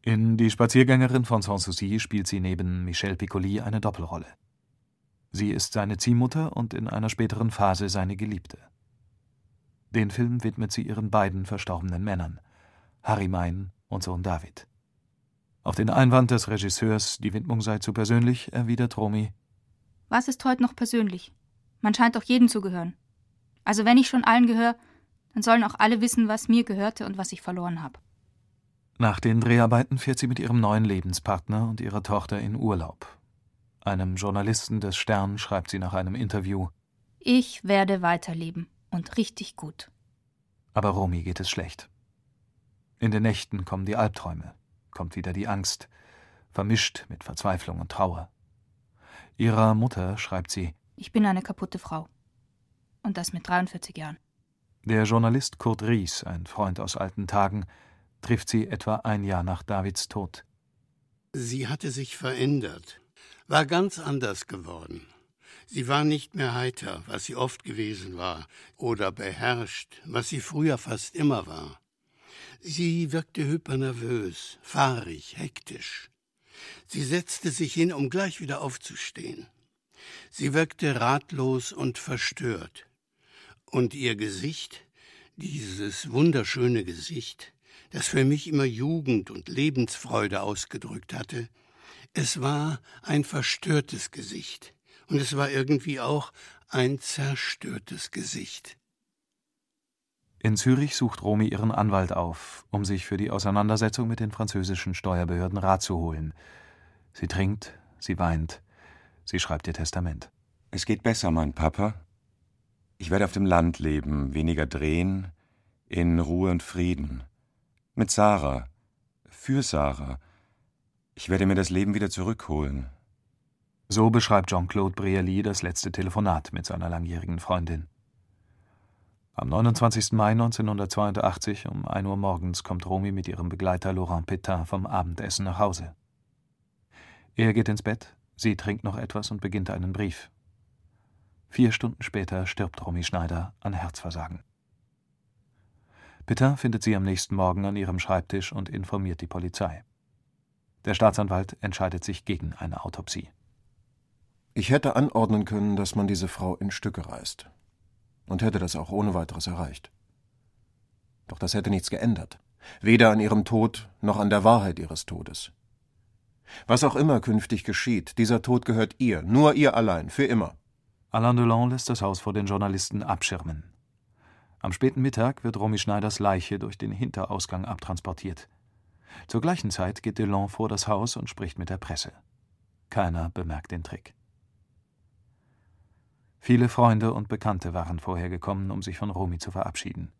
In Die Spaziergängerin von Sanssouci spielt sie neben Michel Piccoli eine Doppelrolle. Sie ist seine Ziehmutter und in einer späteren Phase seine Geliebte. Den Film widmet sie ihren beiden verstorbenen Männern, Harry Mein und Sohn David. Auf den Einwand des Regisseurs, die Widmung sei zu persönlich, erwidert Romy: Was ist heute noch persönlich? Man scheint doch jedem zu gehören. Also, wenn ich schon allen gehöre, dann sollen auch alle wissen, was mir gehörte und was ich verloren habe. Nach den Dreharbeiten fährt sie mit ihrem neuen Lebenspartner und ihrer Tochter in Urlaub. Einem Journalisten des Stern schreibt sie nach einem Interview: Ich werde weiterleben und richtig gut. Aber Romy geht es schlecht. In den Nächten kommen die Albträume, kommt wieder die Angst, vermischt mit Verzweiflung und Trauer. Ihrer Mutter schreibt sie: Ich bin eine kaputte Frau. Und das mit 43 Jahren. Der Journalist Kurt Ries, ein Freund aus alten Tagen, trifft sie etwa ein Jahr nach Davids Tod. Sie hatte sich verändert, war ganz anders geworden. Sie war nicht mehr heiter, was sie oft gewesen war, oder beherrscht, was sie früher fast immer war. Sie wirkte hypernervös, fahrig, hektisch. Sie setzte sich hin, um gleich wieder aufzustehen. Sie wirkte ratlos und verstört. Und ihr Gesicht, dieses wunderschöne Gesicht, das für mich immer Jugend und Lebensfreude ausgedrückt hatte. Es war ein verstörtes Gesicht und es war irgendwie auch ein zerstörtes Gesicht. In Zürich sucht Romy ihren Anwalt auf, um sich für die Auseinandersetzung mit den französischen Steuerbehörden Rat zu holen. Sie trinkt, sie weint, sie schreibt ihr Testament. Es geht besser, mein Papa. Ich werde auf dem Land leben, weniger drehen, in Ruhe und Frieden. Mit Sarah. Für Sarah. Ich werde mir das Leben wieder zurückholen. So beschreibt Jean-Claude Brialy das letzte Telefonat mit seiner langjährigen Freundin. Am 29. Mai 1982 um 1 Uhr morgens kommt Romy mit ihrem Begleiter Laurent Pétain vom Abendessen nach Hause. Er geht ins Bett, sie trinkt noch etwas und beginnt einen Brief. Vier Stunden später stirbt Romy Schneider an Herzversagen. Pétain findet sie am nächsten Morgen an ihrem Schreibtisch und informiert die Polizei. Der Staatsanwalt entscheidet sich gegen eine Autopsie. Ich hätte anordnen können, dass man diese Frau in Stücke reißt. Und hätte das auch ohne weiteres erreicht. Doch das hätte nichts geändert. Weder an ihrem Tod noch an der Wahrheit ihres Todes. Was auch immer künftig geschieht, dieser Tod gehört ihr, nur ihr allein, für immer. Alain Delon lässt das Haus vor den Journalisten abschirmen. Am späten Mittag wird Romy Schneiders Leiche durch den Hinterausgang abtransportiert. Zur gleichen Zeit geht Delon vor das Haus und spricht mit der Presse. Keiner bemerkt den Trick. Viele Freunde und Bekannte waren vorher gekommen, um sich von Romy zu verabschieden.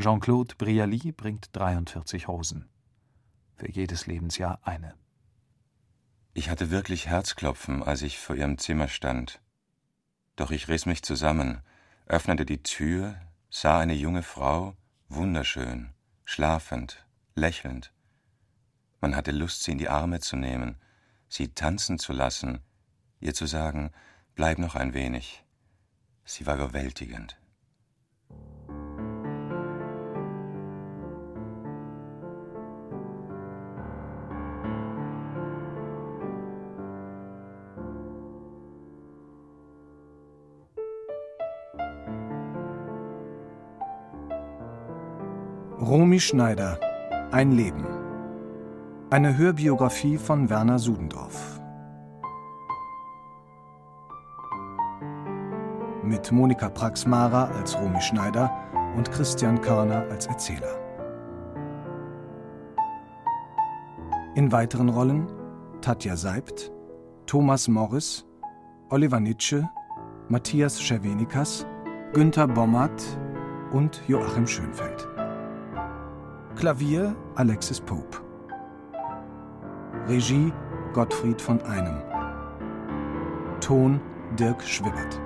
Jean-Claude Brialy bringt 43 Rosen. Für jedes Lebensjahr eine. Ich hatte wirklich Herzklopfen, als ich vor ihrem Zimmer stand. Doch ich riss mich zusammen, öffnete die Tür, sah eine junge Frau, wunderschön, schlafend, lächelnd. Man hatte Lust, sie in die Arme zu nehmen, sie tanzen zu lassen, ihr zu sagen, bleib noch ein wenig. Sie war überwältigend. Romy Schneider Ein Leben. Eine Hörbiografie von Werner Sudendorf. Mit Monika Praxmara als Romy Schneider und Christian Körner als Erzähler. In weiteren Rollen Tatja Seibt, Thomas Morris, Oliver Nitsche, Matthias Schervenikas, Günther Bommert und Joachim Schönfeld. Klavier Alexis Pope. Regie Gottfried von Einem. Ton Dirk Schwibbert.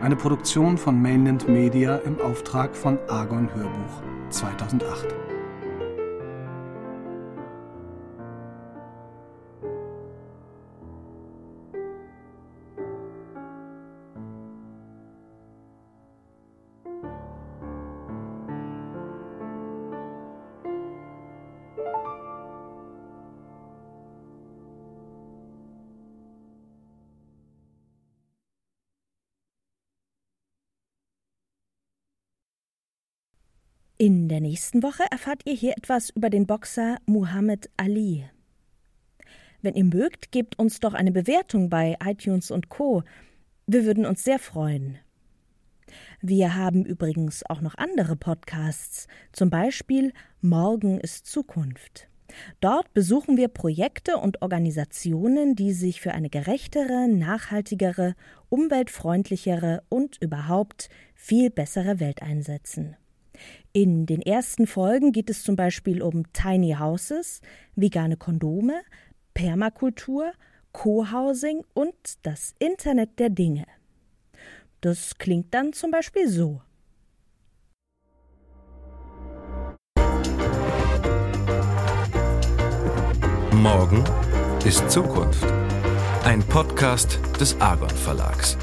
Eine Produktion von Mainland Media im Auftrag von Argon Hörbuch 2008. der nächsten Woche erfahrt ihr hier etwas über den Boxer Muhammad Ali. Wenn ihr mögt, gebt uns doch eine Bewertung bei iTunes und Co. Wir würden uns sehr freuen. Wir haben übrigens auch noch andere Podcasts, zum Beispiel Morgen ist Zukunft. Dort besuchen wir Projekte und Organisationen, die sich für eine gerechtere, nachhaltigere, umweltfreundlichere und überhaupt viel bessere Welt einsetzen. In den ersten Folgen geht es zum Beispiel um Tiny Houses, vegane Kondome, Permakultur, Co-Housing und das Internet der Dinge. Das klingt dann zum Beispiel so. Morgen ist Zukunft. Ein Podcast des Argon Verlags.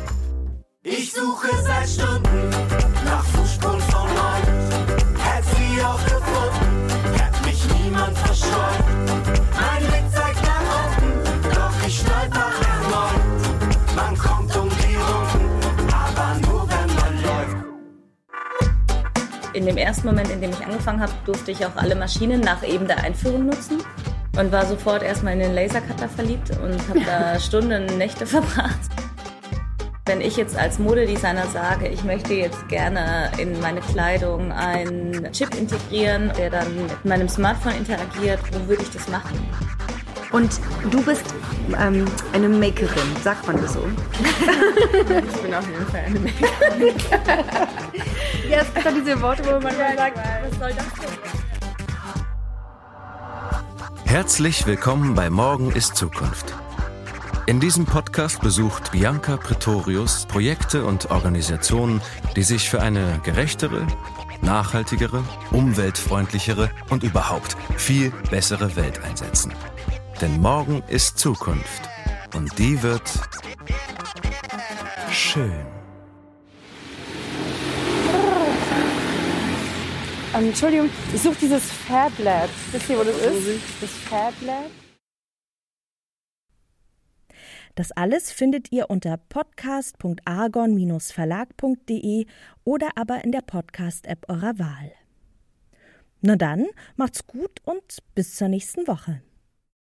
Ich suche seit Stunden nach Fußspuren In dem ersten Moment, in dem ich angefangen habe, durfte ich auch alle Maschinen nach eben der Einführung nutzen und war sofort erstmal in den Lasercutter verliebt und habe da Stunden, Nächte *laughs* verbracht. Wenn ich jetzt als Modedesigner sage, ich möchte jetzt gerne in meine Kleidung einen Chip integrieren, der dann mit meinem Smartphone interagiert, wo würde ich das machen? Und du bist ähm, eine Makerin, sagt man das so? *laughs* ich bin auf jeden Fall eine Makerin. *laughs* ja, es gibt doch diese Worte, wo man ja, sagt, was soll das denn? Herzlich willkommen bei Morgen ist Zukunft. In diesem Podcast besucht Bianca Pretorius Projekte und Organisationen, die sich für eine gerechtere, nachhaltigere, umweltfreundlichere und überhaupt viel bessere Welt einsetzen. Denn morgen ist Zukunft und die wird schön. Ähm, Entschuldigung, ich suche dieses Fab Lab. Wisst ihr, wo das ist? Das Fab Lab? Das alles findet ihr unter podcast.argon-verlag.de oder aber in der Podcast-App eurer Wahl. Na dann, macht's gut und bis zur nächsten Woche.